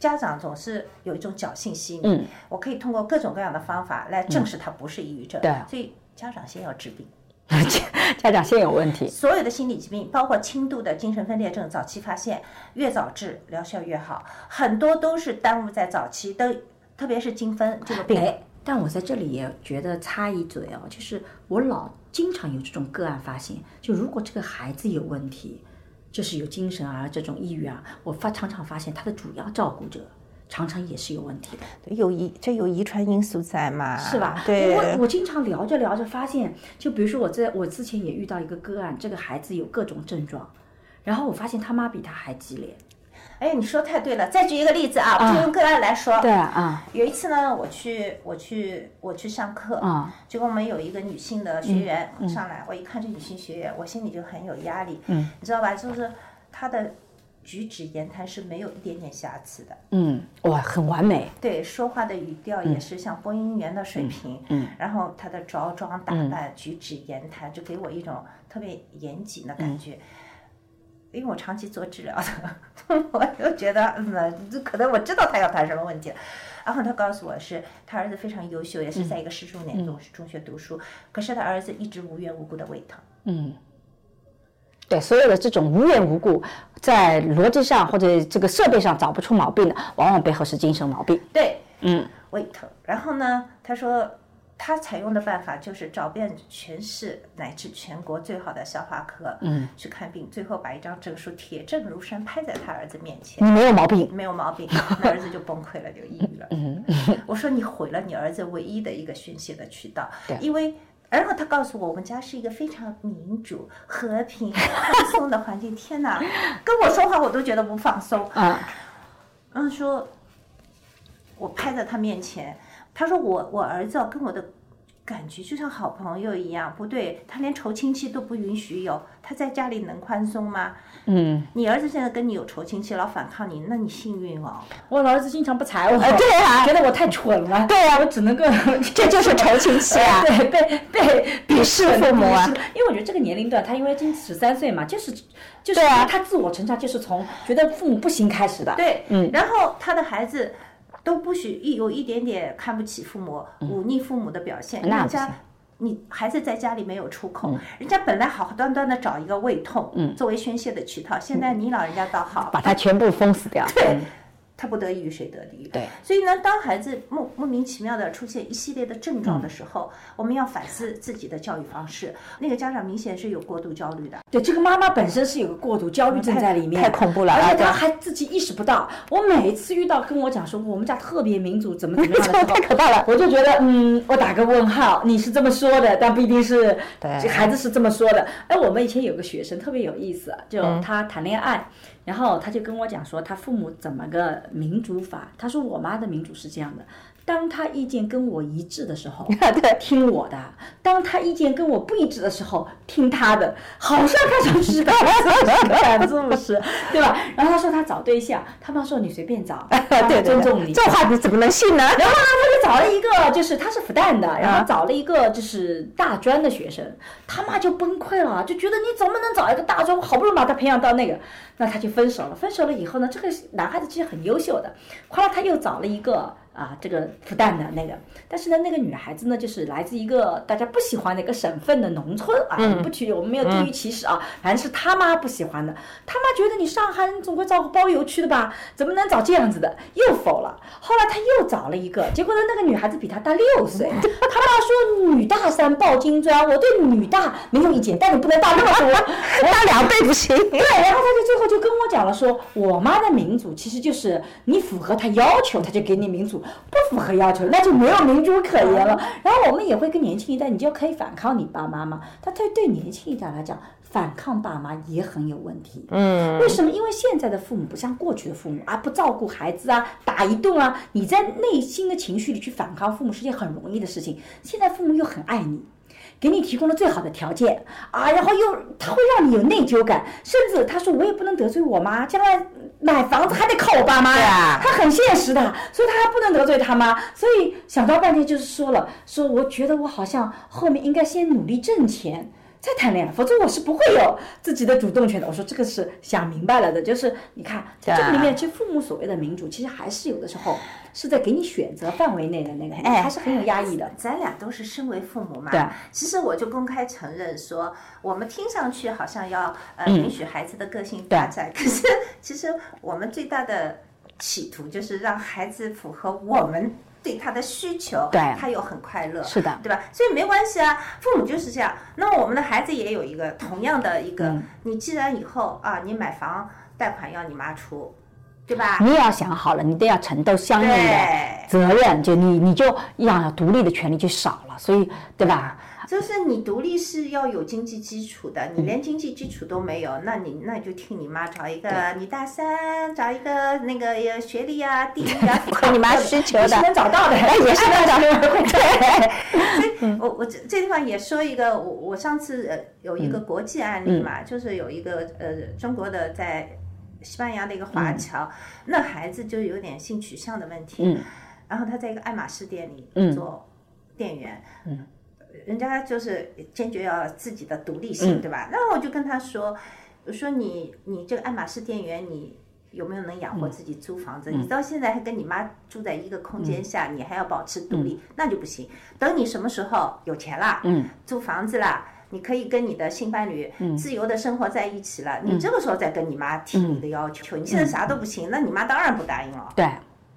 家长总是有一种侥幸心理，嗯，我可以通过各种各样的方法来证实他不是抑郁症，对，所以家长先要治病，家长先有问题，所有的心理疾病，包括轻度的精神分裂症，早期发现越早治疗效越好，很多都是耽误在早期，都特别是精分这个病。但我在这里也觉得插一嘴哦，就是我老经常有这种个案发现，就如果这个孩子有问题，就是有精神啊这种抑郁啊，我发常常发现他的主要照顾者常常也是有问题的，有遗这有遗传因素在嘛？是吧？对。我我经常聊着聊着发现，就比如说我在我之前也遇到一个个案，这个孩子有各种症状，然后我发现他妈比他还激烈。哎，你说太对了。再举一个例子啊，就用个案来说。对啊。有一次呢，我去，我去，我去上课。啊。结果我们有一个女性的学员上来，我一看这女性学员，我心里就很有压力。嗯。你知道吧？就是她的举止言谈是没有一点点瑕疵的。嗯。哇，很完美。对，说话的语调也是像播音员的水平。嗯。然后他的着装打扮、举止言谈，就给我一种特别严谨的感觉。因为我长期做治疗的，我就觉得，嗯，可能我知道他要谈什么问题了。然后他告诉我是，他儿子非常优秀，也是在一个市重点中中学读书，可是他儿子一直无缘无故的胃疼。嗯，对，所有的这种无缘无故，在逻辑上或者这个设备上找不出毛病的，往往背后是精神毛病。对，嗯，胃疼。然后呢，他说。他采用的办法就是找遍全市乃至全国最好的消化科，嗯，去看病，最后把一张证书铁证如山拍在他儿子面前。你没有毛病，没有毛病，那儿子就崩溃了，就抑郁了。嗯，我说你毁了你儿子唯一的一个宣泄的渠道。对，因为然后他告诉我，我们家是一个非常民主、和平、放松的环境。天哪，跟我说话我都觉得不放松。啊，嗯，说，我拍在他面前。他说我我儿子跟我的感觉就像好朋友一样，不对，他连仇亲戚都不允许有，他在家里能宽松吗？嗯，你儿子现在跟你有仇亲戚，老反抗你，那你幸运哦。我儿子经常不睬我，对啊，觉得我太蠢了，对啊，我只能够，这就是仇亲戚啊，对，被被鄙视父母啊。因为我觉得这个年龄段，他因为今十三岁嘛，就是就是他自我成长就是从觉得父母不行开始的，对，嗯，然后他的孩子。都不许一有一点点看不起父母、忤逆父母的表现。人家你孩子在家里没有出口，人家本来好端端的找一个胃痛作为宣泄的渠道，现在你老人家倒好，把他全部封死掉。对。他不得益于谁得利于？对，所以呢，当孩子莫莫名其妙的出现一系列的症状的时候，我们要反思自己的教育方式。那个家长明显是有过度焦虑的，对，这个妈妈本身是有个过度焦虑症在里面，太恐怖了，而且她还自己意识不到。我每一次遇到跟我讲说我们家特别民主，怎么怎么样的时候，太可怕了，我就觉得嗯，我打个问号，你是这么说的，但不一定是，对，孩子是这么说的。哎，我们以前有个学生特别有意思，就他谈恋爱。然后他就跟我讲说，他父母怎么个民主法？他说我妈的民主是这样的。当他意见跟我一致的时候，听我的；当他意见跟我不一致的时候，听他的。好像看上去是个反助是，对吧？然后他说他找对象，他妈说你随便找，对，尊重你。这话你怎么能信呢？然后呢，他就找了一个，就是他是复旦的，然后找了一个就是大专的学生，他妈就崩溃了，就觉得你怎么能找一个大专？我好不容易把他培养到那个，那他就分手了。分手了以后呢，这个男孩子其实很优秀的，后来他又找了一个。啊，这个复旦的那个，但是呢，那个女孩子呢，就是来自一个大家不喜欢的一个省份的农村啊，不去，我们没有地域歧视啊，反正是他妈不喜欢的，他妈觉得你上海人总归找个包邮区的吧，怎么能找这样子的？又否了。后来他又找了一个，结果呢，那个女孩子比他大六岁，他妈说女大三抱金砖，我对女大没有意见，但你不能大那么多，大两倍不行。对，然后他就最后就跟我讲了，说我妈的民主其实就是你符合她要求，她就给你民主。不符合要求，那就没有民主可言了。然后我们也会跟年轻一代，你就可以反抗你爸妈吗？他对对年轻一代来讲，反抗爸妈也很有问题。嗯，为什么？因为现在的父母不像过去的父母啊，不照顾孩子啊，打一顿啊，你在内心的情绪里去反抗父母是件很容易的事情。现在父母又很爱你。给你提供了最好的条件啊，然后又他会让你有内疚感，甚至他说我也不能得罪我妈，将来买房子还得靠我爸妈呀，他很现实的，所以他还不能得罪他妈，所以想到半天就是说了，说我觉得我好像后面应该先努力挣钱。再谈恋爱，否则我是不会有自己的主动权的。我说这个是想明白了的，就是你看在这个里面，其实父母所谓的民主，其实还是有的时候是在给你选择范围内的那个，哎，还是很有压抑的。咱俩都是身为父母嘛，对。其实我就公开承认说，我们听上去好像要呃允许孩子的个性发展，可是其实我们最大的企图就是让孩子符合我们。对他的需求，对，他又很快乐，是的，对吧？所以没关系啊，父母就是这样。那么我们的孩子也有一个同样的一个，你既然以后啊，你买房贷款要你妈出，对吧？你也要想好了，你都要承担相应的责任，就你你就要独立的权利就少了，所以对吧？就是你独立是要有经济基础的，你连经济基础都没有，那你那就听你妈找一个，你大三找一个那个学历啊、地域啊，符合你妈需求的，是能找到的，也是能找到的。对，所以我我这这地方也说一个，我我上次呃有一个国际案例嘛，就是有一个呃中国的在西班牙的一个华侨，那孩子就有点性取向的问题，然后他在一个爱马仕店里做店员。人家就是坚决要自己的独立性，对吧？然后我就跟他说：“我说你你这个爱马仕店员，你有没有能养活自己租房子？你到现在还跟你妈住在一个空间下，你还要保持独立，那就不行。等你什么时候有钱了，租房子了，你可以跟你的性伴侣自由的生活在一起了，你这个时候再跟你妈提你的要求。你现在啥都不行，那你妈当然不答应了。”对。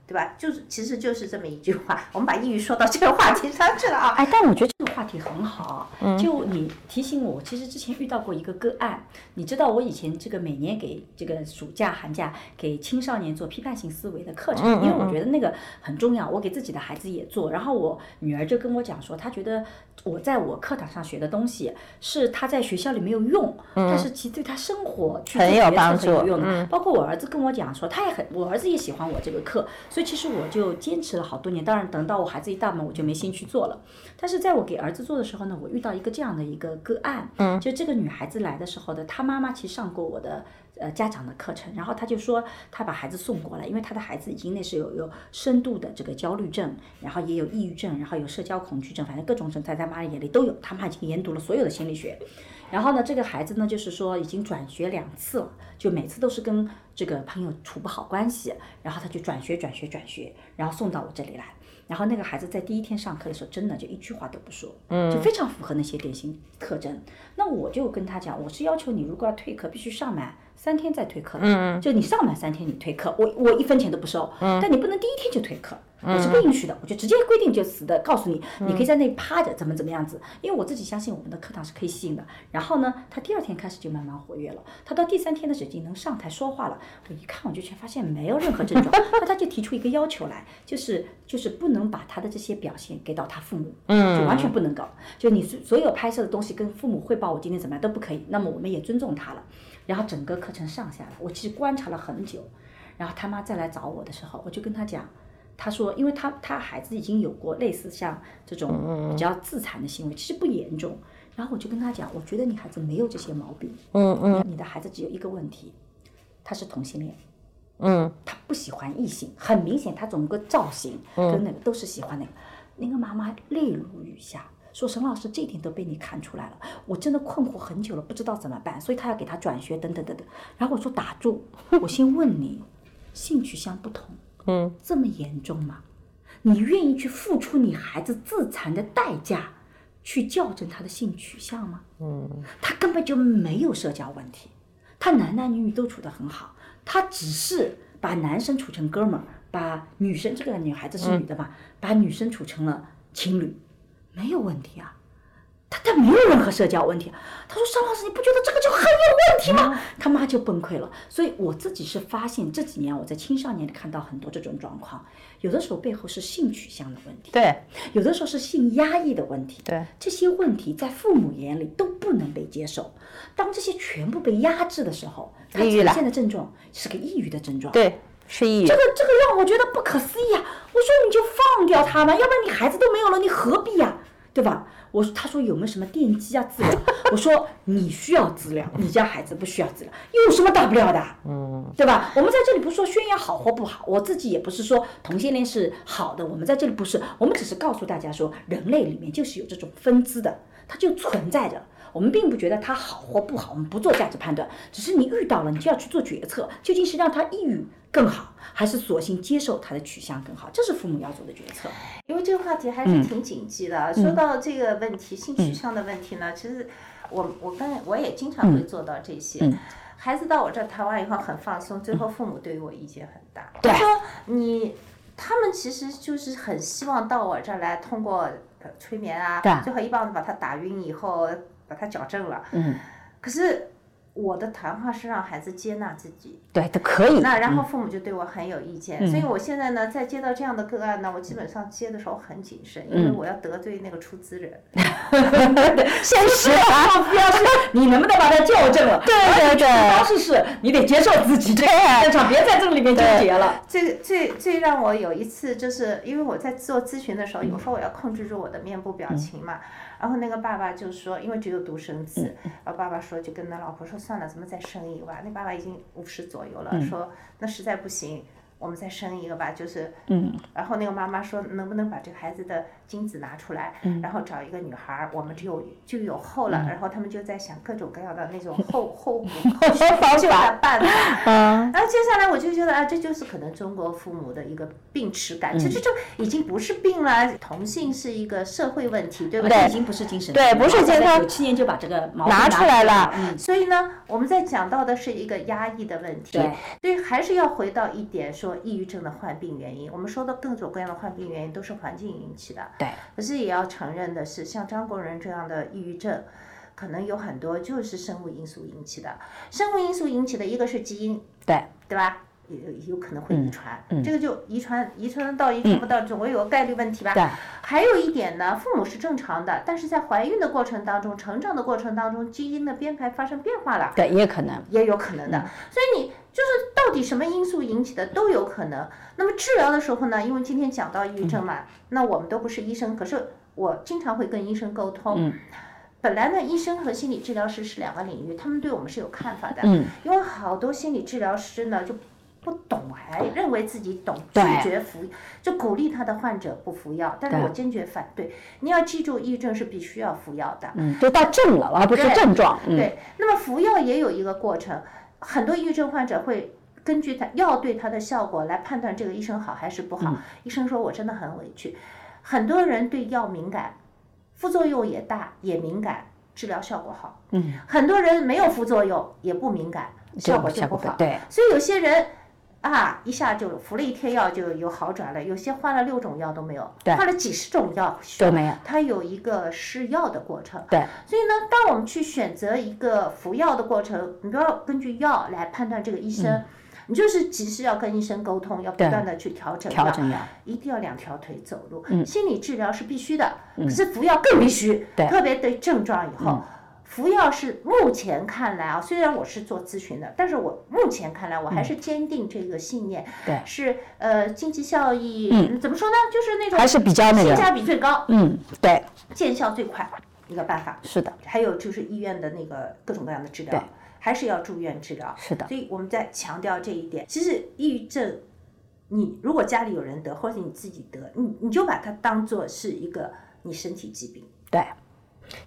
对吧？就是，其实就是这么一句话。我们把抑郁说到这个话题上去了啊！哎，但我觉得这个话题很好。嗯。就你提醒我，其实之前遇到过一个个案。你知道，我以前这个每年给这个暑假、寒假给青少年做批判性思维的课程，因为我觉得那个很重要。我给自己的孩子也做。然后我女儿就跟我讲说，她觉得我在我课堂上学的东西是她在学校里没有用，但是其实对她生活很有帮助。嗯。包括我儿子跟我讲说，他也很，我儿子也喜欢我这个课。所以其实我就坚持了好多年，当然等到我孩子一大嘛，我就没兴趣做了。但是在我给儿子做的时候呢，我遇到一个这样的一个个案，嗯，就这个女孩子来的时候呢，她妈妈其实上过我的呃家长的课程，然后她就说她把孩子送过来，因为她的孩子已经那是有有深度的这个焦虑症，然后也有抑郁症，然后有社交恐惧症，反正各种症在她妈眼里都有，她妈已经研读了所有的心理学。然后呢，这个孩子呢，就是说已经转学两次了，就每次都是跟这个朋友处不好关系，然后他就转学、转学、转学，然后送到我这里来。然后那个孩子在第一天上课的时候，真的就一句话都不说，嗯，就非常符合那些典型特征。那我就跟他讲，我是要求你如果要退课，必须上满三天再退课，嗯，就你上满三天你退课，我我一分钱都不收，嗯，但你不能第一天就退课。我是不允许的，我就直接规定就死的告诉你，你可以在那里趴着，怎么怎么样子。因为我自己相信我们的课堂是可以吸引的。然后呢，他第二天开始就慢慢活跃了，他到第三天的时候已经能上台说话了。我一看我就全发现没有任何症状，那他就提出一个要求来，就是就是不能把他的这些表现给到他父母，嗯，就完全不能搞，就你所有拍摄的东西跟父母汇报我今天怎么样都不可以。那么我们也尊重他了。然后整个课程上下来，我其实观察了很久。然后他妈再来找我的时候，我就跟他讲。他说，因为他他孩子已经有过类似像这种比较自残的行为，其实不严重。然后我就跟他讲，我觉得你孩子没有这些毛病。嗯嗯。你的孩子只有一个问题，他是同性恋。嗯。他不喜欢异性，很明显，他整个造型跟那个都是喜欢那个。那个妈妈泪如雨下，说沈老师这点都被你看出来了，我真的困惑很久了，不知道怎么办，所以他要给他转学等等等等。然后我说打住，我先问你，性取向不同。嗯，这么严重吗？你愿意去付出你孩子自残的代价，去校正他的性取向吗？嗯，他根本就没有社交问题，他男男女女都处得很好，他只是把男生处成哥们儿，把女生这个女孩子是女的吧，把女生处成了情侣，没有问题啊。他他没有任何社交问题，他说：“邵老师，你不觉得这个就很有问题吗？”他妈就崩溃了。所以我自己是发现这几年我在青少年里看到很多这种状况，有的时候背后是性取向的问题，对；有的时候是性压抑的问题，对。这些问题在父母眼里都不能被接受。当这些全部被压制的时候，他呈现的症状是个抑郁的症状，对，是抑郁。这个这个让我觉得不可思议啊！我说你就放掉他嘛，要不然你孩子都没有了，你何必呀？对吧？我说，他说有没有什么电击啊治疗？我说你需要治疗，你家孩子不需要治疗，有什么大不了的？嗯，对吧？我们在这里不是说宣扬好或不好，我自己也不是说同性恋是好的，我们在这里不是，我们只是告诉大家说，人类里面就是有这种分支的，它就存在着。我们并不觉得他好或不好，我们不做价值判断，只是你遇到了，你就要去做决策，究竟是让他抑郁更好，还是索性接受他的取向更好？这是父母要做的决策。因为这个话题还是挺紧急的。说到这个问题，性取向的问题呢，其实我我跟我也经常会做到这些。孩子到我这谈完以后很放松，最后父母对于我意见很大。他说你，他们其实就是很希望到我这儿来，通过催眠啊，最后一棒子把他打晕以后。把它矫正了，嗯，可是。我的谈话是让孩子接纳自己，对，都可以。那然后父母就对我很有意见，所以我现在呢，在接到这样的个案呢，我基本上接的时候很谨慎，因为我要得罪那个出资人。现实啊，不要是 你能不能把他校正了？对对对，方式是你得接受自己，对，现场别在这里面纠结了。最最最让我有一次，就是因为我在做咨询的时候，有时候我要控制住我的面部表情嘛，然后那个爸爸就说，因为只有独生子，然后爸爸说就跟他老婆说。算了，咱们再生一个吧。那爸爸已经五十左右了，说那实在不行。我们再生一个吧，就是，嗯，然后那个妈妈说，能不能把这个孩子的精子拿出来，然后找一个女孩儿，我们就有就有后了。然后他们就在想各种各样的那种后后补 后救的办法。然后接下来我就觉得啊，这就是可能中国父母的一个病耻感，其实就已经不是病了，同性是一个社会问题，对不对？已经不是精神对，不是健康。九七年就把这个拿出来了。嗯所以呢，我们在讲到的是一个压抑的问题，所以还是要回到一点说。说抑郁症的患病原因，我们说的各种各样的患病原因都是环境引起的。对。可是也要承认的是，像张国荣这样的抑郁症，可能有很多就是生物因素引起的。生物因素引起的一个是基因，对，对吧？有有可能会遗传，这个就遗传遗传到遗传不到，总归有个概率问题吧。对。还有一点呢，父母是正常的，但是在怀孕的过程当中、成长的过程当中，基因的编排发生变化了。对，也可能。也有可能的，所以你就是到底什么因素引起的都有可能。那么治疗的时候呢，因为今天讲到抑郁症嘛，那我们都不是医生，可是我经常会跟医生沟通。嗯。本来呢，医生和心理治疗师是两个领域，他们对我们是有看法的。嗯。因为好多心理治疗师呢，就。不懂还认为自己懂，拒绝服，就鼓励他的患者不服药，但是我坚决反对。你要记住，抑郁症是必须要服药的，嗯，就到症了，而不是症状。对，那么服药也有一个过程，很多抑郁症患者会根据他药对他的效果来判断这个医生好还是不好。医生说我真的很委屈，很多人对药敏感，副作用也大也敏感，治疗效果好。嗯，很多人没有副作用也不敏感，效果就不好。对，所以有些人。啊，一下就服了一天药就有好转了，有些换了六种药都没有，换了几十种药都没有，它有一个试药的过程。对，所以呢，当我们去选择一个服药的过程，你不要根据药来判断这个医生，你就是及时要跟医生沟通，要不断的去调整调整药，一定要两条腿走路。心理治疗是必须的，可是服药更必须，特别对症状以后。服药是目前看来啊，虽然我是做咨询的，但是我目前看来我还是坚定这个信念，对，是呃经济效益，嗯，怎么说呢？就是那种还是比较那个性价比最高，嗯，对，见效最快一个办法。是的，还有就是医院的那个各种各样的治疗，还是要住院治疗。是的，所以我们在强调这一点。其实抑郁症，你如果家里有人得，或者你自己得，你你就把它当做是一个你身体疾病。对。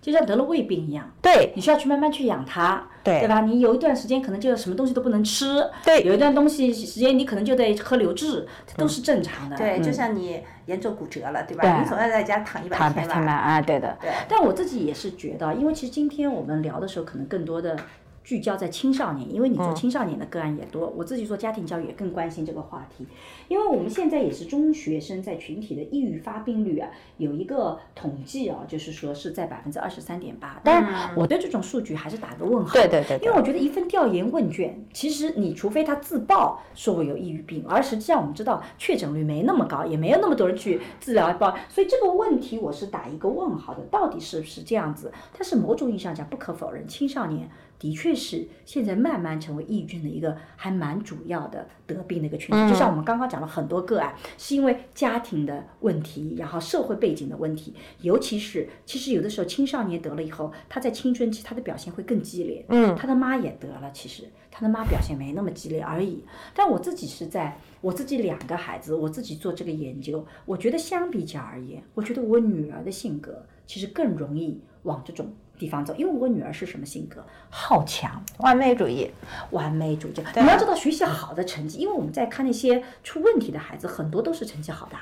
就像得了胃病一样，对，你需要去慢慢去养它，对，对吧？你有一段时间可能就什么东西都不能吃，对，有一段东西时间你可能就得喝流质，这都是正常的。对，就像你严重骨折了，对吧？你总要在家躺一百天吧？啊，对的。对。但我自己也是觉得，因为其实今天我们聊的时候，可能更多的。聚焦在青少年，因为你做青少年的个案也多，我自己做家庭教育也更关心这个话题。因为我们现在也是中学生在群体的抑郁发病率啊，有一个统计啊，就是说是在百分之二十三点八。当然，我对这种数据还是打个问号。对对对。因为我觉得一份调研问卷，其实你除非他自曝说我有抑郁病，而实际上我们知道确诊率没那么高，也没有那么多人去治疗报，所以这个问题我是打一个问号的，到底是不是这样子？但是某种意义上讲，不可否认，青少年。的确是现在慢慢成为抑郁症的一个还蛮主要的得病的一个群体，就像我们刚刚讲了很多个案，是因为家庭的问题，然后社会背景的问题，尤其是其实有的时候青少年得了以后，他在青春期他的表现会更激烈。嗯，他的妈也得了，其实他的妈表现没那么激烈而已。但我自己是在我自己两个孩子，我自己做这个研究，我觉得相比较而言，我觉得我女儿的性格其实更容易往这种。地方走，因为我女儿是什么性格？好强，完美主义，完美主义。你要知道，学习好的成绩，因为我们在看那些出问题的孩子，很多都是成绩好的，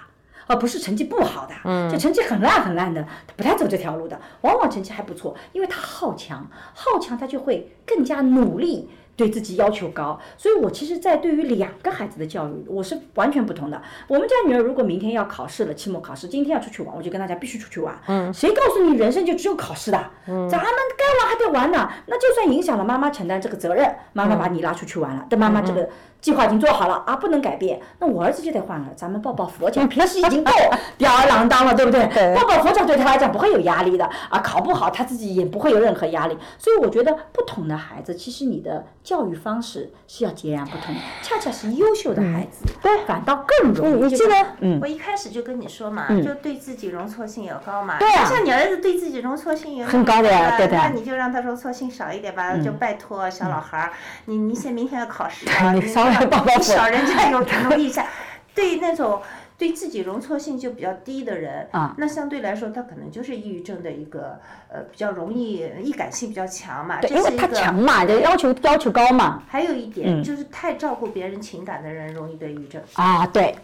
而不是成绩不好的。嗯，就成绩很烂很烂的，他不太走这条路的，往往成绩还不错，因为他好强，好强他就会更加努力。对自己要求高，所以我其实，在对于两个孩子的教育，我是完全不同的。我们家女儿如果明天要考试了，期末考试，今天要出去玩，我就跟大家必须出去玩。嗯，谁告诉你人生就只有考试的？嗯，咱们该玩还得玩呢。那就算影响了妈妈承担这个责任，妈妈把你拉出去玩了，但妈妈这个。计划已经做好了啊，不能改变。那我儿子就得换了，咱们抱抱佛脚，平时已经够 吊儿郎当了，对不对？抱抱佛脚对他来讲不会有压力的啊，考不好他自己也不会有任何压力。所以我觉得不同的孩子，其实你的教育方式是要截然不同。恰恰是优秀的孩子，对，反倒更容易。你记得，嗯，我一开始就跟你说嘛，就对自己容错性要高嘛。对啊。像你儿子对自己容错性也很高的呀，对的。那你就让他容错性少一点吧，就拜托小老孩儿，你你先明天要考试啊，你稍。你少人家 有容易一下，对那种对自己容错性就比较低的人，啊，那相对来说他可能就是抑郁症的一个呃比较容易易感性比较强嘛，因为他强嘛，就要求要求高嘛。还有一点就是太照顾别人情感的人容易得抑郁症。啊，对，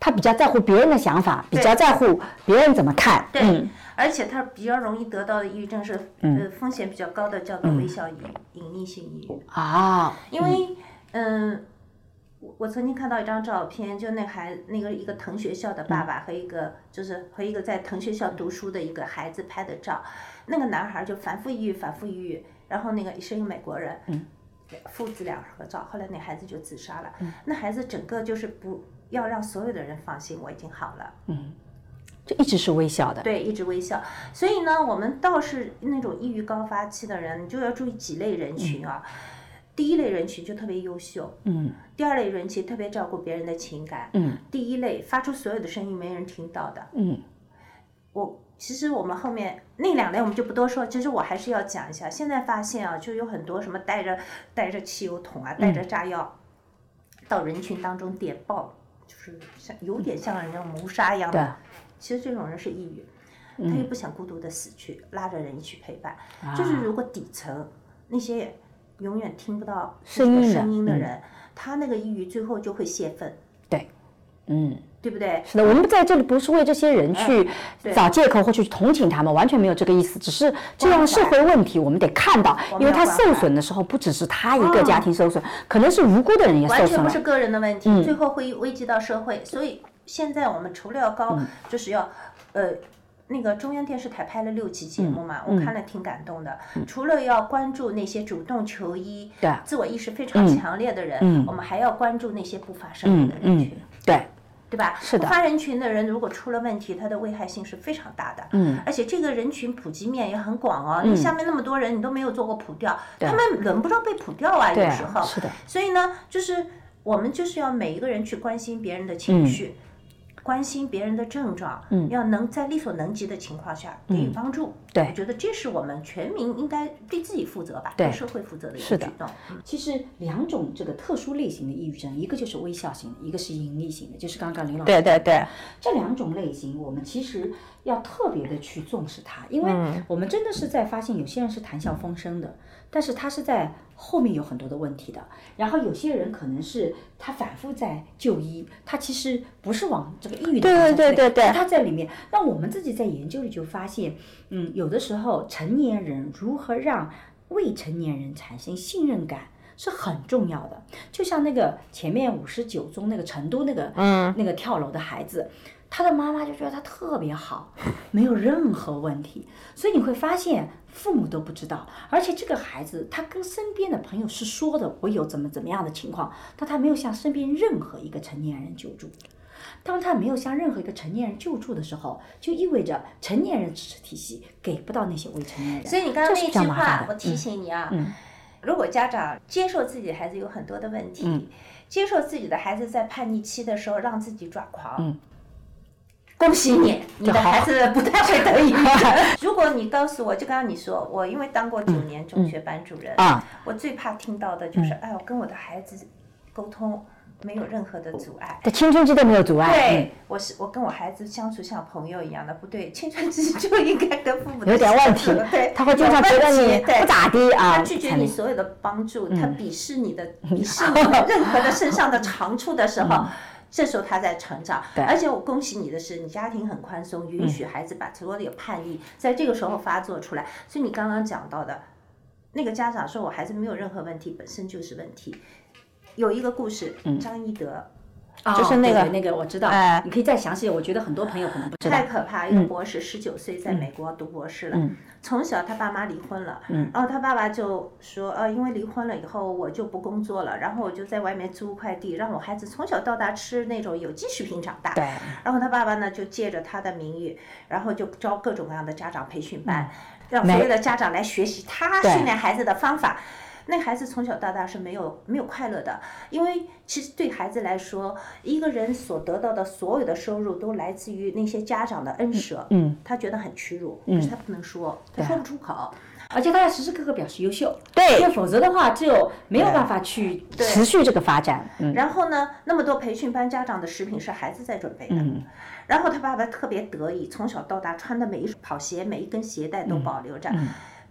他比较在乎别人的想法，比较在乎别人怎么看，对，而且他比较容易得到的抑郁症是呃风险比较高的，叫做微笑隐隐匿性抑郁。啊，因为嗯。我曾经看到一张照片，就那孩那个一个藤学校的爸爸和一个就是和一个在藤学校读书的一个孩子拍的照，那个男孩就反复抑郁，反复抑郁，然后那个是一个美国人，父子俩合照，后来那孩子就自杀了。那孩子整个就是不要让所有的人放心，我已经好了。嗯，就一直是微笑的。对，一直微笑。所以呢，我们倒是那种抑郁高发期的人，你就要注意几类人群啊。第一类人群就特别优秀，嗯，第二类人群特别照顾别人的情感，嗯，第一类发出所有的声音没人听到的，嗯，我其实我们后面那两类我们就不多说，其实我还是要讲一下。现在发现啊，就有很多什么带着带着汽油桶啊，带着炸药到人群当中点爆，就是像有点像人家谋杀一样的。其实这种人是抑郁，他也不想孤独的死去，拉着人一起陪伴。就是如果底层那些。永远听不到声音的人，他那个抑郁最后就会泄愤。对，嗯，对不对？是的，我们在这里不是为这些人去找借口或去同情他们，完全没有这个意思。只是这样社会问题，我们得看到，因为他受损的时候，不只是他一个家庭受损，可能是无辜的人也受损完全不是个人的问题，最后会危及到社会。所以现在我们除了要高，就是要呃。那个中央电视台拍了六集节目嘛，我看了挺感动的。除了要关注那些主动求医、自我意识非常强烈的人，我们还要关注那些不发声音的人群。对，对吧？是的。不发人群的人如果出了问题，他的危害性是非常大的。嗯。而且这个人群普及面也很广哦。你下面那么多人，你都没有做过普调，他们轮不着被普调啊，有时候。是的。所以呢，就是我们就是要每一个人去关心别人的情绪。关心别人的症状，嗯，要能在力所能及的情况下给予帮助。对，我觉得这是我们全民应该对自己负责吧，对社会负责的一个举动。其实两种这个特殊类型的抑郁症，一个就是微笑型的，一个是隐匿型的，就是刚刚林老师对对对，这两种类型，我们其实要特别的去重视它，因为我们真的是在发现有些人是谈笑风生的，但是他是在后面有很多的问题的。然后有些人可能是他反复在就医，他其实不是往这个抑郁的方向对对他在里面。那我们自己在研究里就发现，嗯，有的时候成年人如何让未成年人产生信任感。是很重要的，就像那个前面五十九中那个成都那个，嗯，那个跳楼的孩子，他的妈妈就觉得他特别好，没有任何问题，所以你会发现父母都不知道，而且这个孩子他跟身边的朋友是说的，我有怎么怎么样的情况，但他没有向身边任何一个成年人求助。当他没有向任何一个成年人救助的时候，就意味着成年人支持体系给不到那些未成年人。所以你刚刚那句话，我提醒你啊。如果家长接受自己的孩子有很多的问题，接受自己的孩子在叛逆期的时候让自己抓狂，恭喜你，你的孩子不太会得抑郁症。如果你告诉我，就刚刚你说，我因为当过九年中学班主任，我最怕听到的就是，哎，我跟我的孩子沟通。没有任何的阻碍，在青春期都没有阻碍。对，我是我跟我孩子相处像朋友一样的，不对，青春期就应该跟父母有点问题。对，他会经常觉得你不咋地啊，他拒绝你所有的帮助，他鄙视你的，鄙视你任何的身上的长处的时候，这时候他在成长。对，而且我恭喜你的是，你家庭很宽松，允许孩子把所有的叛逆在这个时候发作出来。所以你刚刚讲到的，那个家长说我孩子没有任何问题，本身就是问题。有一个故事，张一德，就是那个那个我知道，你可以再详细。我觉得很多朋友可能不知道。太可怕！一个博士，十九岁在美国读博士了，从小他爸妈离婚了，然后他爸爸就说，呃，因为离婚了以后我就不工作了，然后我就在外面租块地，让我孩子从小到大吃那种有机食品长大。对。然后他爸爸呢就借着他的名誉，然后就招各种各样的家长培训班，让所有的家长来学习他训练孩子的方法。那孩子从小到大是没有没有快乐的，因为其实对孩子来说，一个人所得到的所有的收入都来自于那些家长的恩舍，嗯，他觉得很屈辱，可是他不能说，他说不出口，而且他要时时刻刻表示优秀，对，因为否则的话就没有办法去持续这个发展。然后呢，那么多培训班家长的食品是孩子在准备的，然后他爸爸特别得意，从小到大穿的每一双跑鞋每一根鞋带都保留着。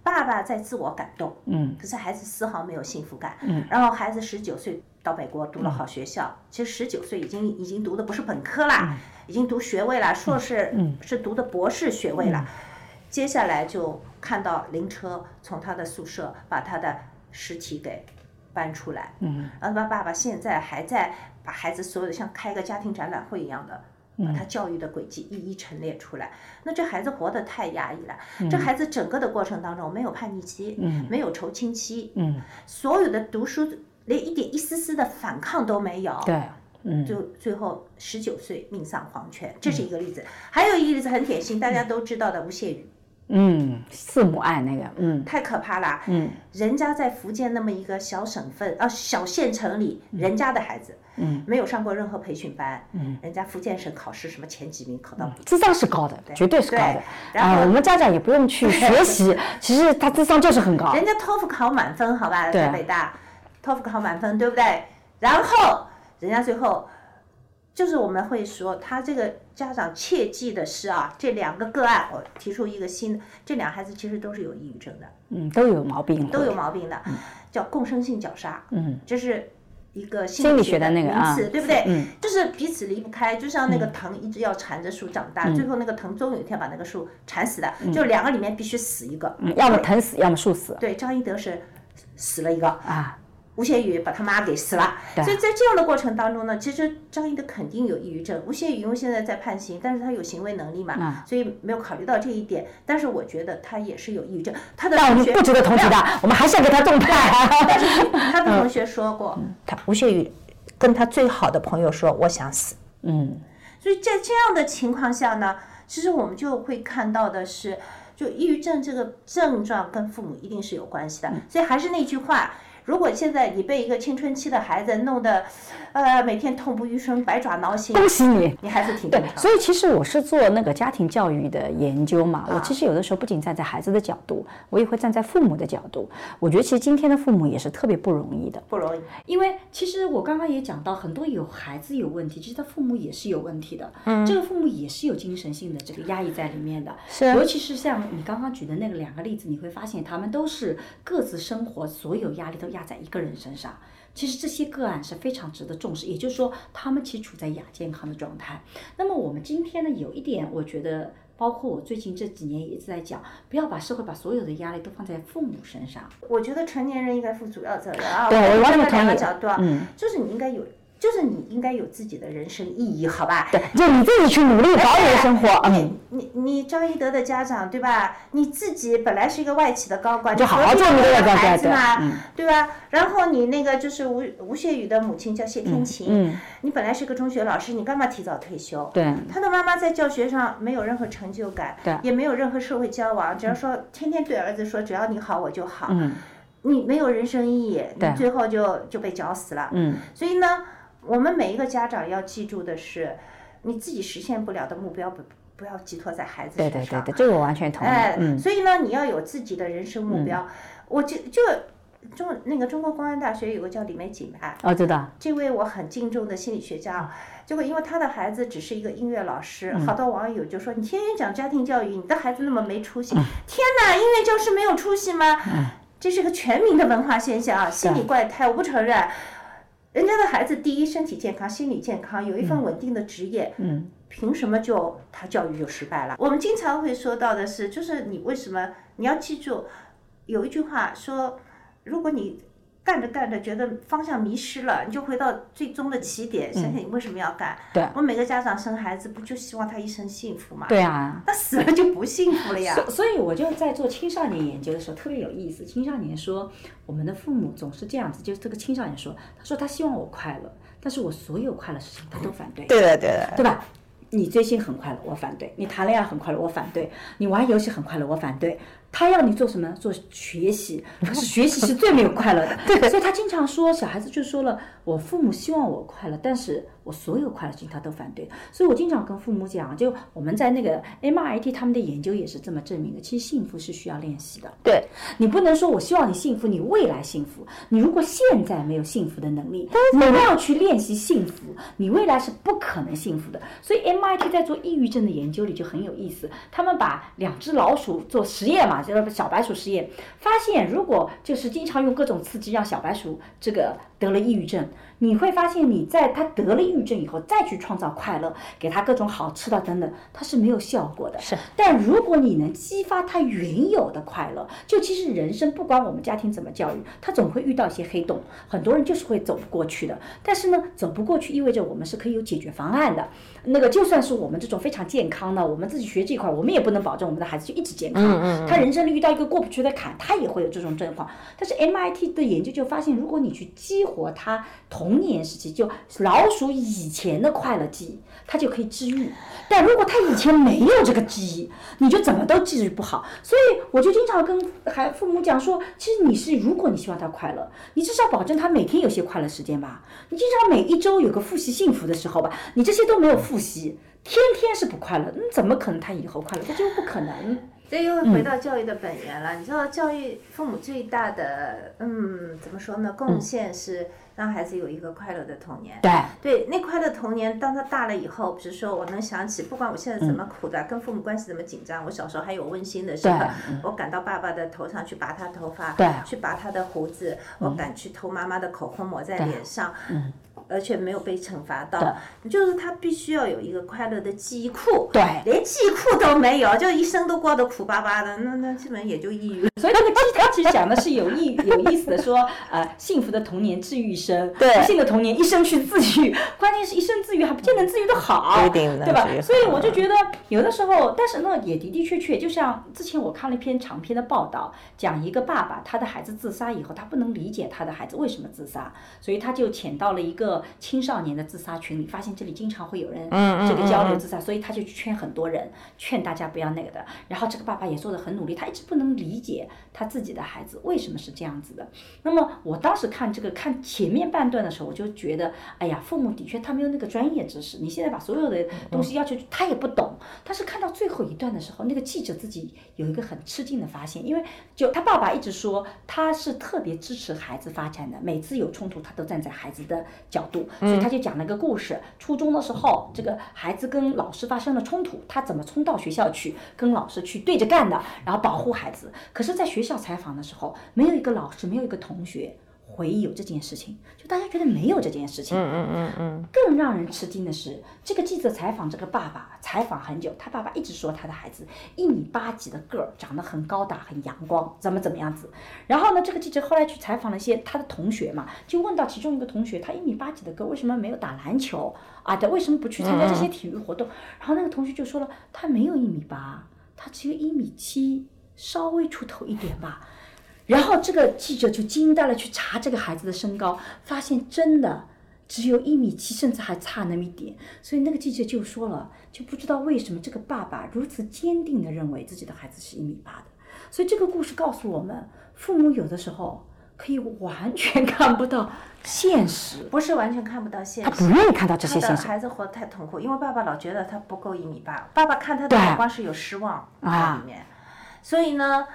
爸爸在自我感动，嗯，可是孩子丝毫没有幸福感，嗯，然后孩子十九岁到美国读了好学校，其实十九岁已经已经读的不是本科啦，已经读学位了，硕士是读的博士学位了，接下来就看到灵车从他的宿舍把他的尸体给搬出来，嗯，然后他爸爸现在还在把孩子所有的像开个家庭展览会一样的。把他教育的轨迹一一陈列出来，那这孩子活得太压抑了。这孩子整个的过程当中没有叛逆期，没有愁青期，所有的读书连一点一丝丝的反抗都没有。对，就最后十九岁命丧黄泉，这是一个例子。还有一个例子很典型，大家都知道的吴谢宇。嗯，四母案那个，嗯，太可怕了。嗯，人家在福建那么一个小省份啊，小县城里，人家的孩子，嗯，没有上过任何培训班，嗯，人家福建省考试什么前几名考到，智商是高的，绝对是高的。然后我们家长也不用去学习，其实他智商就是很高。人家托福考满分，好吧，在北大，托福考满分，对不对？然后人家最后。就是我们会说，他这个家长切记的是啊，这两个个案，我提出一个新的，这两孩子其实都是有抑郁症的，嗯，都有毛病，都有毛病的，叫共生性绞杀，嗯，这是一个心理学的那个名词，对不对？嗯，就是彼此离不开，就像那个藤一直要缠着树长大，最后那个藤终有一天把那个树缠死的，就两个里面必须死一个，嗯要么藤死，要么树死。对，张一德是死了一个啊。吴谢宇把他妈给死了，所以在这样的过程当中呢，其实张译的肯定有抑郁症。吴谢宇因为现在在判刑，但是他有行为能力嘛，所以没有考虑到这一点。但是我觉得他也是有抑郁症。他的同学不值得同情的，我们还是要给他重判。但是 他的同学说过，他吴谢宇跟他最好的朋友说：“我想死。”嗯，所以在这样的情况下呢，其实我们就会看到的是，就抑郁症这个症状跟父母一定是有关系的。所以还是那句话。如果现在你被一个青春期的孩子弄得，呃，每天痛不欲生、百爪挠心，恭喜你，你还是挺正常。所以其实我是做那个家庭教育的研究嘛，我其实有的时候不仅站在孩子的角度，我也会站在父母的角度。我觉得其实今天的父母也是特别不容易的，不容易。因为其实我刚刚也讲到，很多有孩子有问题，其实他父母也是有问题的。嗯，这个父母也是有精神性的这个压抑在里面的。是，尤其是像你刚刚举的那个两个例子，你会发现他们都是各自生活所有压力都压在一个人身上。其实这些个案是非常值得重视，也就是说，他们其实处在亚健康的状态。那么我们今天呢，有一点，我觉得，包括我最近这几年也一直在讲，不要把社会把所有的压力都放在父母身上。我觉得成年人应该负主要责任啊。对，我完全两个角度，嗯，就是你应该有。就是你应该有自己的人生意义，好吧？对，就你自己去努力保你的生活。嗯，你你张一德的家长对吧？你自己本来是一个外企的高管，就好好做你的孩子嘛，对吧？然后你那个就是吴吴谢宇的母亲叫谢天琴，嗯，你本来是个中学老师，你干嘛提早退休？对，他的妈妈在教学上没有任何成就感，对，也没有任何社会交往，只要说天天对儿子说只要你好我就好，嗯，你没有人生意义，你最后就就被绞死了，嗯，所以呢。我们每一个家长要记住的是，你自己实现不了的目标，不不要寄托在孩子身上。对对对对，这个我完全同意。哎，所以呢，你要有自己的人生目标。我就就中那个中国公安大学有个叫李玫瑾吧，哦，知道。这位我很敬重的心理学家，结果因为他的孩子只是一个音乐老师，好多网友就说：“你天天讲家庭教育，你的孩子那么没出息。”天哪，音乐教师没有出息吗？这是个全民的文化现象啊，心理怪胎，我不承认。人家的孩子第一身体健康，心理健康，有一份稳定的职业，嗯，凭什么就他教育就失败了？我们经常会说到的是，就是你为什么你要记住，有一句话说，如果你。干着干着，觉得方向迷失了，你就回到最终的起点。想想你为什么要干？对，我每个家长生孩子不就希望他一生幸福吗？对啊，他死了就不幸福了呀。所所以我就在做青少年研究的时候特别有意思。青少年说，我们的父母总是这样子，就是这个青少年说，他说他希望我快乐，但是我所有快乐事情他都反对。对的，对的，对吧？你追星很快乐，我反对；你谈恋爱很快乐，我反对；你玩游戏很快乐，我反对。他要你做什么？做学习，可是学习是最没有快乐的。对，所以他经常说，小孩子就说了，我父母希望我快乐，但是我所有快乐性他都反对。所以我经常跟父母讲，就我们在那个 MIT 他们的研究也是这么证明的。其实幸福是需要练习的。对，你不能说我希望你幸福，你未来幸福。你如果现在没有幸福的能力，你要去练习幸福，你未来是不可能幸福的。所以 MIT 在做抑郁症的研究里就很有意思，他们把两只老鼠做实验嘛。这个小白鼠实验。发现，如果就是经常用各种刺激让小白鼠这个得了抑郁症。你会发现，你在他得了抑郁症以后，再去创造快乐，给他各种好吃的等等，他是没有效果的。是。但如果你能激发他原有的快乐，就其实人生不管我们家庭怎么教育，他总会遇到一些黑洞，很多人就是会走不过去的。但是呢，走不过去意味着我们是可以有解决方案的。那个就算是我们这种非常健康的，我们自己学这块，我们也不能保证我们的孩子就一直健康。嗯嗯。他人生里遇到一个过不去的坎，他也会有这种状况。但是 MIT 的研究就发现，如果你去激活他童年时期就老鼠以前的快乐记忆，他就可以治愈。但如果他以前没有这个记忆，你就怎么都治愈不好。所以我就经常跟孩父母讲说，其实你是如果你希望他快乐，你至少保证他每天有些快乐时间吧。你至少每一周有个复习幸福的时候吧。你这些都没有复习，天天是不快乐，那怎么可能他以后快乐？这就不可能。这又回到教育的本源了。你知道，教育父母最大的嗯，怎么说呢？贡献是。让孩子有一个快乐的童年。对对，那快乐童年，当他大了以后，比如说我能想起，不管我现在怎么苦的，跟父母关系怎么紧张，我小时候还有温馨的时候，我赶到爸爸的头上去拔他头发，去拔他的胡子，我敢去偷妈妈的口红抹在脸上。而且没有被惩罚到，就是他必须要有一个快乐的记忆库，对，连记忆库都没有，就一生都过得苦巴巴的，那那基本也就抑郁。所以那个鸡汤其实讲的是有意 有意思的，说呃幸福的童年治愈一生，对，不幸的童年一生去自愈，关键是一生自愈还不见得自愈的好，对吧？所以我就觉得有的时候，但是呢也的的确确，就像之前我看了一篇长篇的报道，讲一个爸爸他的孩子自杀以后，他不能理解他的孩子为什么自杀，所以他就潜到了一个。青少年的自杀群里，发现这里经常会有人这个交流自杀，所以他就去劝很多人，劝大家不要那个的。然后这个爸爸也做的很努力，他一直不能理解他自己的孩子为什么是这样子的。那么我当时看这个看前面半段的时候，我就觉得，哎呀，父母的确他没有那个专业知识。你现在把所有的东西要求他也不懂。但是看到最后一段的时候，那个记者自己有一个很吃惊的发现，因为就他爸爸一直说他是特别支持孩子发展的，每次有冲突他都站在孩子的角度，所以他就讲了个故事。初中的时候，这个孩子跟老师发生了冲突，他怎么冲到学校去跟老师去对着干的，然后保护孩子。可是，在学校采访的时候，没有一个老师，没有一个同学。回忆有这件事情，就大家觉得没有这件事情。嗯嗯嗯嗯。更让人吃惊的是，这个记者采访这个爸爸，采访很久，他爸爸一直说他的孩子一米八几的个儿，长得很高大，很阳光，怎么怎么样子。然后呢，这个记者后来去采访了一些他的同学嘛，就问到其中一个同学，他一米八几的个，为什么没有打篮球啊？他为什么不去参加这些体育活动？然后那个同学就说了，他没有一米八，他只有一米七，稍微出头一点吧。然后这个记者就惊呆了，去查这个孩子的身高，发现真的只有一米七，甚至还差那么一点。所以那个记者就说了，就不知道为什么这个爸爸如此坚定地认为自己的孩子是一米八的。所以这个故事告诉我们，父母有的时候可以完全看不到现实，不是完全看不到现实，他不愿意看到这些现实。孩子活得太痛苦，因为爸爸老觉得他不够一米八，爸爸看他的眼光是有失望啊里面，所以呢。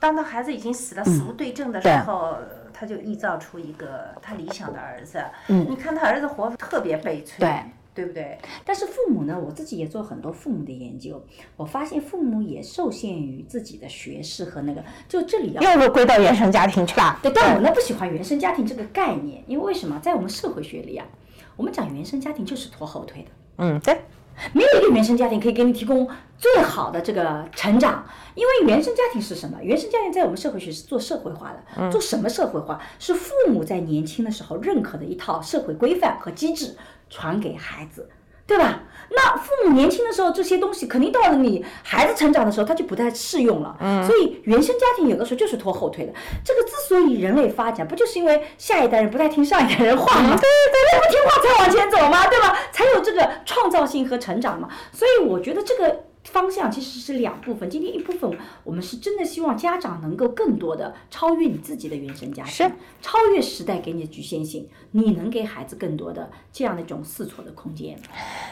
当他孩子已经死了，死无对证的时候，他就臆造出一个他理想的儿子。嗯，你看他儿子活特别悲催，对对不对？但是父母呢，我自己也做很多父母的研究，我发现父母也受限于自己的学识和那个，就这里要又归到原生家庭去了。对，但我呢不喜欢原生家庭这个概念，因为为什么？在我们社会学里啊，我们讲原生家庭就是拖后腿的。嗯，对。没有一个原生家庭可以给你提供最好的这个成长，因为原生家庭是什么？原生家庭在我们社会学是做社会化的，做什么社会化？是父母在年轻的时候认可的一套社会规范和机制传给孩子。对吧？那父母年轻的时候这些东西，肯定到了你孩子成长的时候，他就不太适用了。嗯。所以原生家庭有的时候就是拖后腿的。这个之所以人类发展，不就是因为下一代人不太听上一代人话吗？对对对，不听话才往前走吗？对吧？才有这个创造性和成长嘛。所以我觉得这个。方向其实是两部分，今天一部分我们是真的希望家长能够更多的超越你自己的原生家庭，是超越时代给你的局限性，你能给孩子更多的这样的一种试错的空间。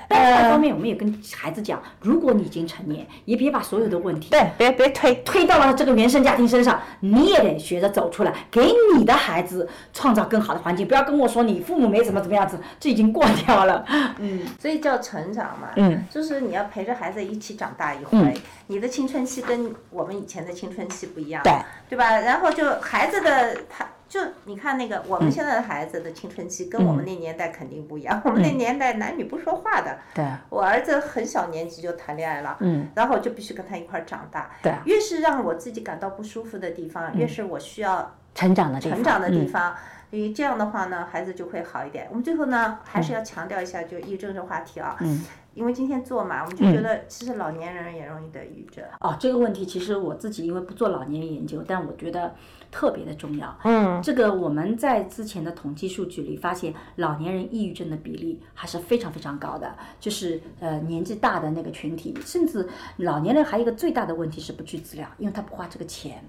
但另外一方面，我们也跟孩子讲，如果你已经成年，也别把所有的问题对，别别推推到了这个原生家庭身上，你也得学着走出来，给你的孩子创造更好的环境。不要跟我说你父母没怎么怎么样子，这已经过掉了。嗯，所以叫成长嘛，嗯，就是你要陪着孩子一起长。长大一回，你的青春期跟我们以前的青春期不一样，对对吧？然后就孩子的，他就你看那个我们现在的孩子的青春期跟我们那年代肯定不一样。我们那年代男女不说话的，对，我儿子很小年纪就谈恋爱了，嗯，然后就必须跟他一块长大，对，越是让我自己感到不舒服的地方，越是我需要成长的成长的地方。所以这样的话呢，孩子就会好一点。我们最后呢，还是要强调一下，就抑郁症这话题啊。嗯。因为今天做嘛，我们就觉得其实老年人也容易得抑郁症。哦，这个问题其实我自己因为不做老年人研究，但我觉得特别的重要。嗯。这个我们在之前的统计数据里发现，老年人抑郁症的比例还是非常非常高的。就是呃年纪大的那个群体，甚至老年人还有一个最大的问题是不去治疗，因为他不花这个钱。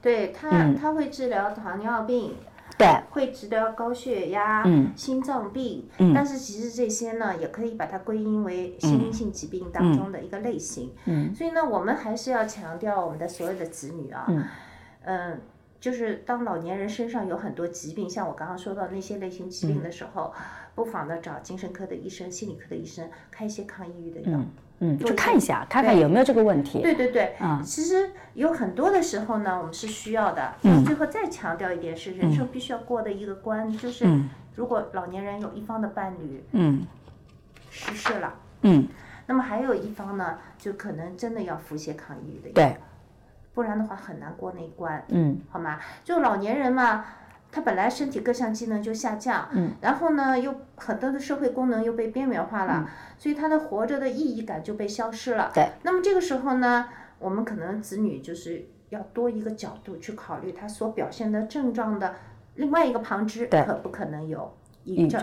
对他，他会治疗糖尿病。对，会治疗高血压、心脏病，但是其实这些呢，也可以把它归因为心因性疾病当中的一个类型。嗯，所以呢，我们还是要强调我们的所有的子女啊，嗯，就是当老年人身上有很多疾病，像我刚刚说到那些类型疾病的时候，不妨的找精神科的医生、心理科的医生开一些抗抑郁的药。嗯，去看一下，看看有没有这个问题。对对对，嗯，其实有很多的时候呢，我们是需要的。嗯。最后再强调一点是，人生必须要过的一个关，就是如果老年人有一方的伴侣，嗯，失事了，嗯，那么还有一方呢，就可能真的要服些抗抑郁的药，对，不然的话很难过那一关，嗯，好吗？就老年人嘛。他本来身体各项机能就下降，嗯，然后呢，又很多的社会功能又被边缘化了，所以他的活着的意义感就被消失了。对。那么这个时候呢，我们可能子女就是要多一个角度去考虑他所表现的症状的另外一个旁支，可不可能有抑郁症。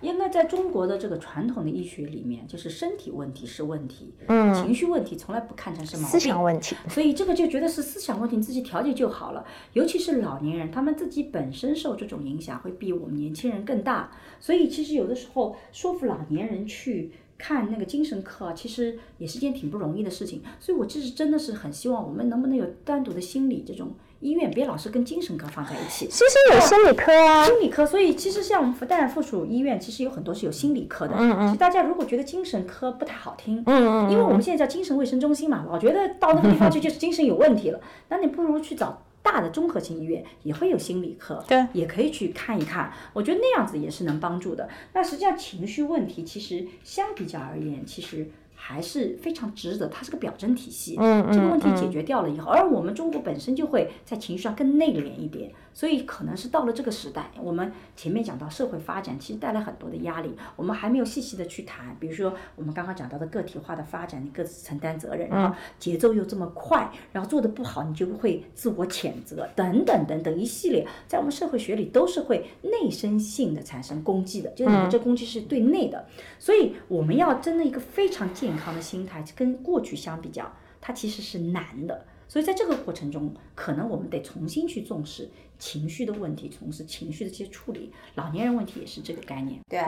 因为在中国的这个传统的医学里面，就是身体问题是问题，嗯，情绪问题从来不看成是毛病，思想问题。所以这个就觉得是思想问题，自己调节就好了。尤其是老年人，他们自己本身受这种影响会比我们年轻人更大。所以其实有的时候说服老年人去看那个精神科，其实也是件挺不容易的事情。所以我其实真的是很希望我们能不能有单独的心理这种。医院别老是跟精神科放在一起，其实有心理科啊，心理科。所以其实像我们复旦附属医院，其实有很多是有心理科的。嗯嗯。大家如果觉得精神科不太好听，嗯嗯，因为我们现在叫精神卫生中心嘛，老觉得到那个地方 去就是精神有问题了，那你不如去找大的综合性医院，也会有心理科，对，也可以去看一看。我觉得那样子也是能帮助的。那实际上情绪问题其实相比较而言，其实。还是非常值得，它是个表征体系，这个问题解决掉了以后，而我们中国本身就会在情绪上更内敛一点。所以可能是到了这个时代，我们前面讲到社会发展其实带来很多的压力，我们还没有细细的去谈。比如说我们刚刚讲到的个体化的发展，你各自承担责任，然后节奏又这么快，然后做的不好你就会自我谴责，等等等等一系列，在我们社会学里都是会内生性的产生攻击的，就是你们这攻击是对内的。所以我们要真的一个非常健康的心态，跟过去相比较，它其实是难的。所以在这个过程中，可能我们得重新去重视情绪的问题，从事情绪的一些处理。老年人问题也是这个概念。对，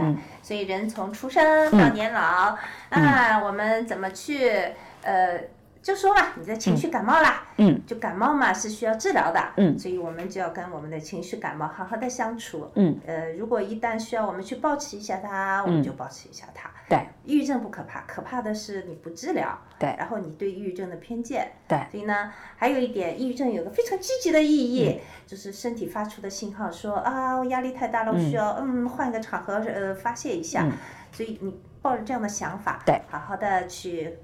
所以人从出生到年老，啊，我们怎么去呃？就说嘛，你的情绪感冒啦，嗯，就感冒嘛是需要治疗的，嗯，所以我们就要跟我们的情绪感冒好好的相处，嗯，呃，如果一旦需要我们去抱持一下它，我们就抱持一下它。对，抑郁症不可怕，可怕的是你不治疗，对，然后你对抑郁症的偏见，对，所以呢，还有一点，抑郁症有个非常积极的意义，就是身体发出的信号说啊，我压力太大了，我需要嗯换个场合呃发泄一下，所以你抱着这样的想法，对，好好的去。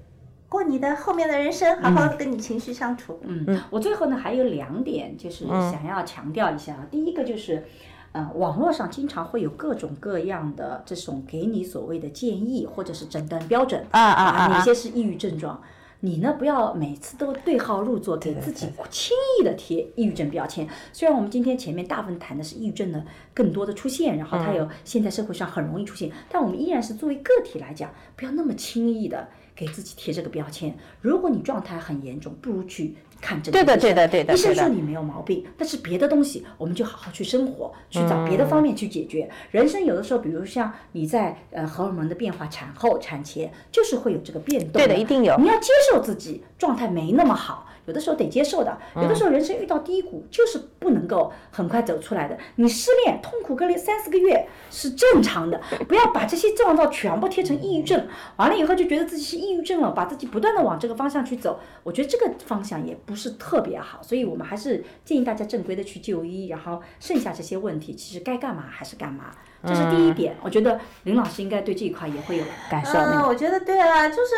过你的后面的人生，好好跟你情绪相处。嗯，我最后呢还有两点，就是想要强调一下。第一个就是，呃，网络上经常会有各种各样的这种给你所谓的建议或者是诊断标准啊啊啊，哪些是抑郁症状？你呢不要每次都对号入座，给自己轻易的贴抑郁症标签。虽然我们今天前面大部分谈的是抑郁症的更多的出现，然后它有现在社会上很容易出现，但我们依然是作为个体来讲，不要那么轻易的。给自己贴这个标签，如果你状态很严重，不如去看这个。对的，对的，对的。医生说你没有毛病，但是别的东西，我们就好好去生活，去找别的方面去解决。人生有的时候，比如像你在呃荷尔蒙的变化，产后、产前，就是会有这个变动。对的，一定有。你要接受自己状态没那么好。有的时候得接受的，有的时候人生遇到低谷就是不能够很快走出来的。你失恋痛苦个三四个月是正常的，不要把这些症状全部贴成抑郁症，完了以后就觉得自己是抑郁症了，把自己不断的往这个方向去走，我觉得这个方向也不是特别好。所以我们还是建议大家正规的去就医，然后剩下这些问题其实该干嘛还是干嘛，这是第一点。我觉得林老师应该对这一块也会有感受。嗯，我觉得对啊，就是。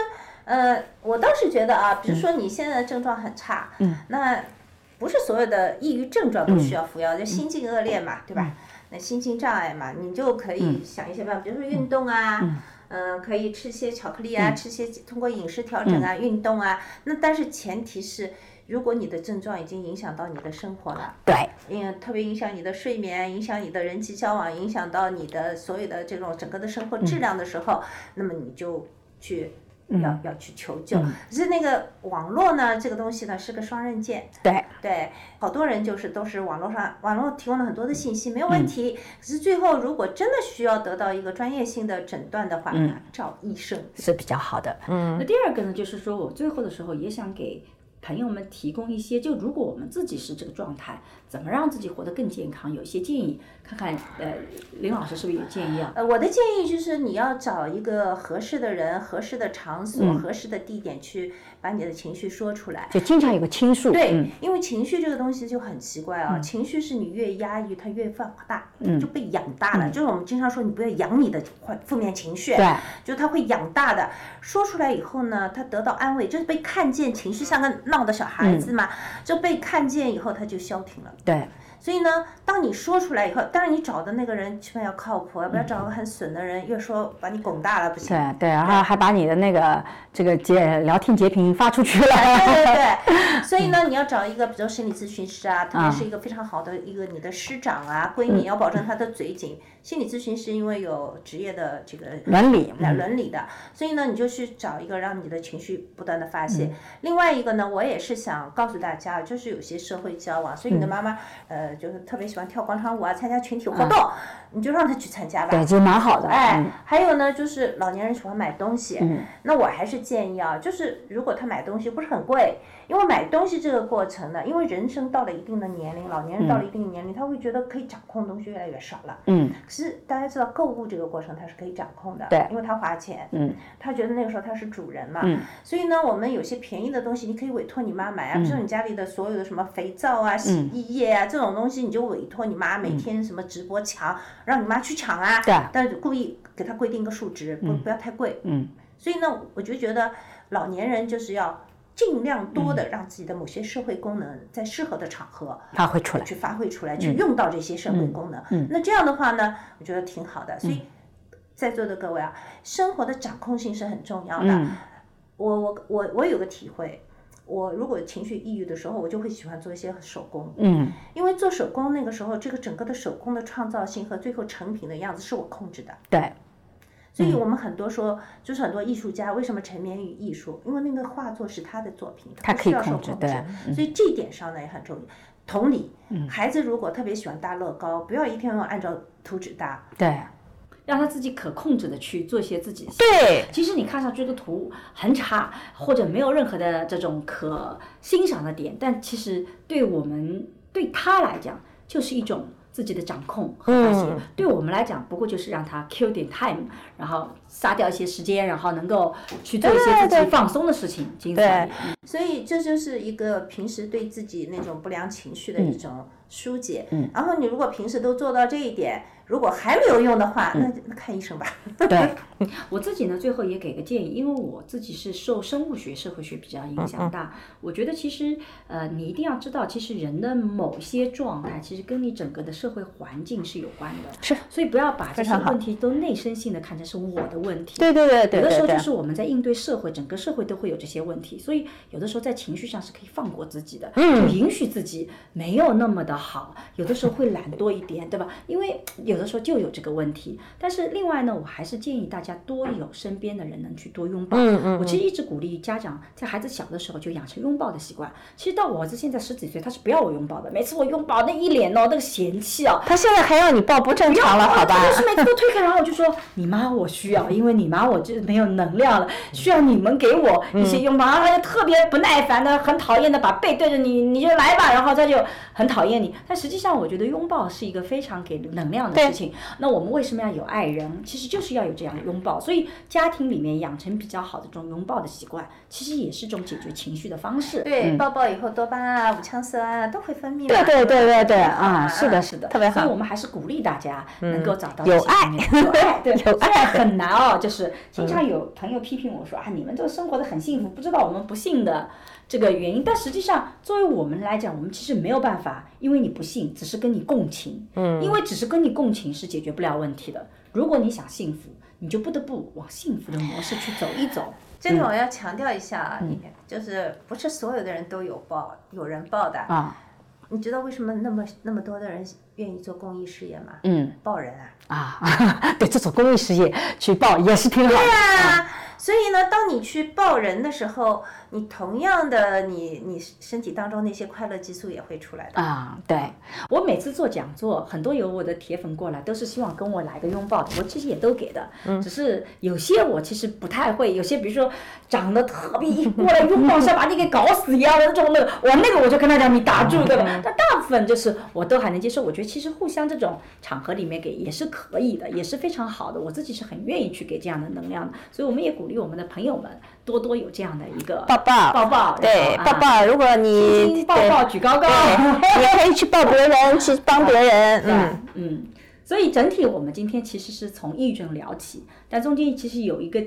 呃，我倒是觉得啊，比如说你现在的症状很差，那不是所有的抑郁症状都需要服药，就心境恶劣嘛，对吧？那心境障碍嘛，你就可以想一些办法，比如说运动啊，嗯，可以吃些巧克力啊，吃些通过饮食调整啊，运动啊。那但是前提是，如果你的症状已经影响到你的生活了，对，嗯，特别影响你的睡眠，影响你的人际交往，影响到你的所有的这种整个的生活质量的时候，那么你就去。要要去求救，可是那个网络呢，这个东西呢是个双刃剑。对对，好多人就是都是网络上，网络提供了很多的信息，没有问题。可是最后如果真的需要得到一个专业性的诊断的话，找医生是比较好的。嗯，那第二个呢，就是说我最后的时候也想给朋友们提供一些，就如果我们自己是这个状态。怎么让自己活得更健康？有一些建议，看看呃，林老师是不是有建议啊？呃，我的建议就是你要找一个合适的人、合适的场所、合适的地点去把你的情绪说出来。就经常有个倾诉。对，因为情绪这个东西就很奇怪啊，情绪是你越压抑，它越放大，就被养大了。就是我们经常说，你不要养你的坏负面情绪，对，就它会养大的。说出来以后呢，他得到安慰，就是被看见，情绪像个闹的小孩子嘛，就被看见以后，他就消停了。对，所以呢，当你说出来以后，当然你找的那个人起码要靠谱，要不然找个很损的人，越说把你拱大了不行。对对，然后还把你的那个这个截聊天截屏发出去了。对对对。所以呢，你要找一个，比如心理咨询师啊，特别是一个非常好的一个你的师长啊、闺蜜，要保证他的嘴紧。心理咨询师因为有职业的这个伦理，伦理的，所以呢，你就去找一个让你的情绪不断的发泄。另外一个呢，我也是想告诉大家，就是有些社会交往，所以你的妈妈呃，就是特别喜欢跳广场舞啊，参加群体活动，你就让他去参加吧。对，就蛮好的。哎，还有呢，就是老年人喜欢买东西，那我还是建议啊，就是如果他买东西不是很贵。因为买东西这个过程呢，因为人生到了一定的年龄，老年人到了一定的年龄，他会觉得可以掌控的东西越来越少了。嗯。可是大家知道，购物这个过程他是可以掌控的。对。因为他花钱。嗯。他觉得那个时候他是主人嘛。嗯。所以呢，我们有些便宜的东西，你可以委托你妈买啊。嗯。比如你家里的所有的什么肥皂啊、洗衣液啊这种东西，你就委托你妈每天什么直播抢，让你妈去抢啊。对。但是故意给他规定一个数值，不不要太贵。嗯。所以呢，我就觉得老年人就是要。尽量多的让自己的某些社会功能在适合的场合发挥出来，去发挥出来，去用到这些社会功能。嗯，那这样的话呢，我觉得挺好的。所以，在座的各位啊，生活的掌控性是很重要的。我我我我有个体会，我如果情绪抑郁的时候，我就会喜欢做一些手工。嗯，因为做手工那个时候，这个整个的手工的创造性和最后成品的样子是我控制的。对。所以我们很多说，就是很多艺术家为什么沉湎于艺术？因为那个画作是他的作品，他可以控制，对。所以这一点上呢也很重要。同理，孩子如果特别喜欢搭乐高，不要一天要按照图纸搭，对，让他自己可控制的去做一些自己。对，其实你看上去的图很差，或者没有任何的这种可欣赏的点，但其实对我们对他来讲就是一种。自己的掌控和发泄，对我们来讲，不过就是让他 kill 点 time，然后杀掉一些时间，然后能够去做一些自己放松的事情。对，所以这就是一个平时对自己那种不良情绪的一种疏解。嗯，然后你如果平时都做到这一点。如果还没有用的话，那那看医生吧。对，我自己呢，最后也给个建议，因为我自己是受生物学、社会学比较影响大。我觉得其实，呃，你一定要知道，其实人的某些状态，其实跟你整个的社会环境是有关的。是。所以不要把这些问题都内生性的看成是我的问题。对对对对。有的时候就是我们在应对社会，整个社会都会有这些问题，所以有的时候在情绪上是可以放过自己的，就允许自己没有那么的好，有的时候会懒惰一点，对吧？因为有。的时候就有这个问题，但是另外呢，我还是建议大家多有身边的人能去多拥抱。嗯嗯。我其实一直鼓励家长在孩子小的时候就养成拥抱的习惯。其实到我儿子现在十几岁，他是不要我拥抱的。每次我拥抱那一脸哦，那个嫌弃哦。他现在还要你抱，不正常了，好吧？就是每次都推开，然后我就说：“你妈我需要，因为你妈我就没有能量了，需要你们给我一些拥抱。”然后他就特别不耐烦的、很讨厌的把背对着你，你就来吧，然后他就很讨厌你。但实际上，我觉得拥抱是一个非常给能量的事情。那我们。为什么要有爱人？其实就是要有这样的拥抱，所以家庭里面养成比较好的这种拥抱的习惯，其实也是一种解决情绪的方式。对，抱抱以后多巴胺啊、五羟色胺啊都会分泌。对对对对对啊，是的，是的，特别好。所以我们还是鼓励大家能够找到有爱，有爱，对，有爱很难哦。就是经常有朋友批评我说啊，你们这个生活的很幸福，不知道我们不幸的。这个原因，但实际上，作为我们来讲，我们其实没有办法，因为你不信，只是跟你共情。嗯，因为只是跟你共情是解决不了问题的。如果你想幸福，你就不得不往幸福的模式去走一走。这里我要强调一下啊，就是不是所有的人都有报，有人报的啊。你知道为什么那么那么多的人愿意做公益事业吗？嗯，报人啊。啊，对，这种公益事业去报也是挺好。对呀，所以呢，当你去抱人的时候。你同样的，你你身体当中那些快乐激素也会出来的啊。对我每次做讲座，很多有我的铁粉过来，都是希望跟我来个拥抱的。我其实也都给的，只是有些我其实不太会，有些比如说长得特别一过来拥抱像把你给搞死一样的那种那个，我那个我就跟他讲你打住对吧？但大部分就是我都还能接受。我觉得其实互相这种场合里面给也是可以的，也是非常好的。我自己是很愿意去给这样的能量的，所以我们也鼓励我们的朋友们。多多有这样的一个抱抱，抱抱，对，抱抱。如果你抱抱举高高，也可以去抱别人，去帮别人。嗯嗯。所以整体我们今天其实是从抑郁症聊起，但中间其实有一个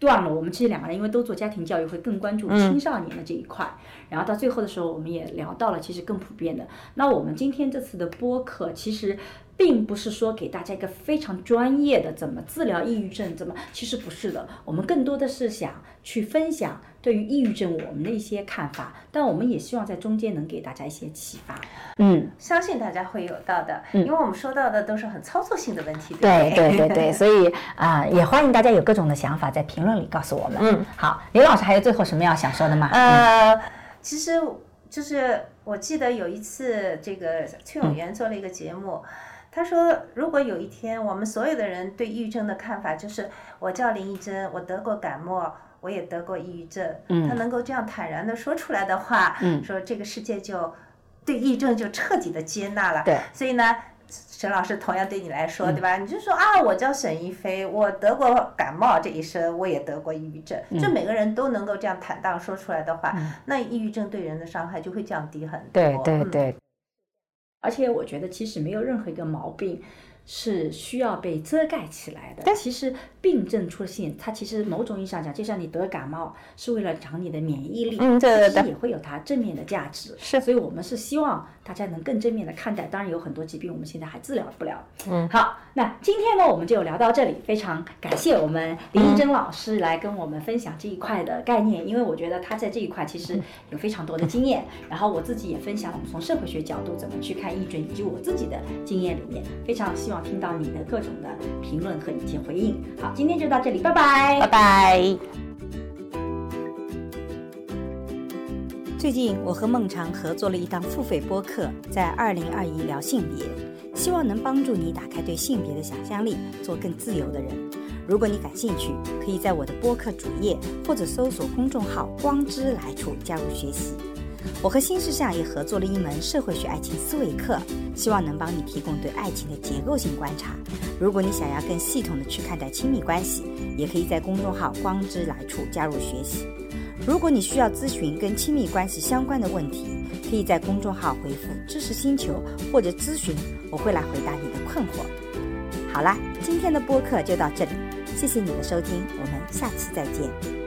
段落，我们其实两个人因为都做家庭教育，会更关注青少年的这一块。然后到最后的时候，我们也聊到了其实更普遍的。那我们今天这次的播客，其实并不是说给大家一个非常专业的怎么治疗抑郁症，怎么其实不是的。我们更多的是想去分享对于抑郁症我们的一些看法，但我们也希望在中间能给大家一些启发。嗯，相信大家会有到的，因为我们说到的都是很操作性的问题。对对对对，所以 啊，也欢迎大家有各种的想法在评论里告诉我们。嗯，好，李老师还有最后什么要想说的吗？呃，其实就是我记得有一次，这个崔永元做了一个节目，他说，如果有一天我们所有的人对抑郁症的看法就是，我叫林忆珍，我得过感冒，我也得过抑郁症，他能够这样坦然的说出来的话，说这个世界就。对抑郁症就彻底的接纳了，对，所以呢，沈老师同样对你来说，对吧？你就说啊，我叫沈一飞，我得过感冒，这一生我也得过抑郁症，就每个人都能够这样坦荡说出来的话，那抑郁症对人的伤害就会降低很多。对对对，而且我觉得其实没有任何一个毛病是需要被遮盖起来的，其实。病症出现，它其实某种意义上讲，就像你得感冒是为了长你的免疫力，嗯，对对对，也会有它正面的价值。是，所以我们是希望大家能更正面的看待。当然有很多疾病我们现在还治疗不了。嗯，好，那今天呢我们就聊到这里，非常感谢我们林一珍老师来跟我们分享这一块的概念，因为我觉得他在这一块其实有非常多的经验。然后我自己也分享了从社会学角度怎么去看抑郁症，以及我自己的经验里面，非常希望听到你的各种的评论和一些回应。好。今天就到这里，拜拜，拜拜。最近我和孟尝合作了一档付费播客，在二零二一聊性别，希望能帮助你打开对性别的想象力，做更自由的人。如果你感兴趣，可以在我的播客主页或者搜索公众号“光之来处”加入学习。我和新世相也合作了一门社会学爱情思维课，希望能帮你提供对爱情的结构性观察。如果你想要更系统的去看待亲密关系，也可以在公众号“光之来处”加入学习。如果你需要咨询跟亲密关系相关的问题，可以在公众号回复“知识星球”或者咨询，我会来回答你的困惑。好啦，今天的播客就到这里，谢谢你的收听，我们下期再见。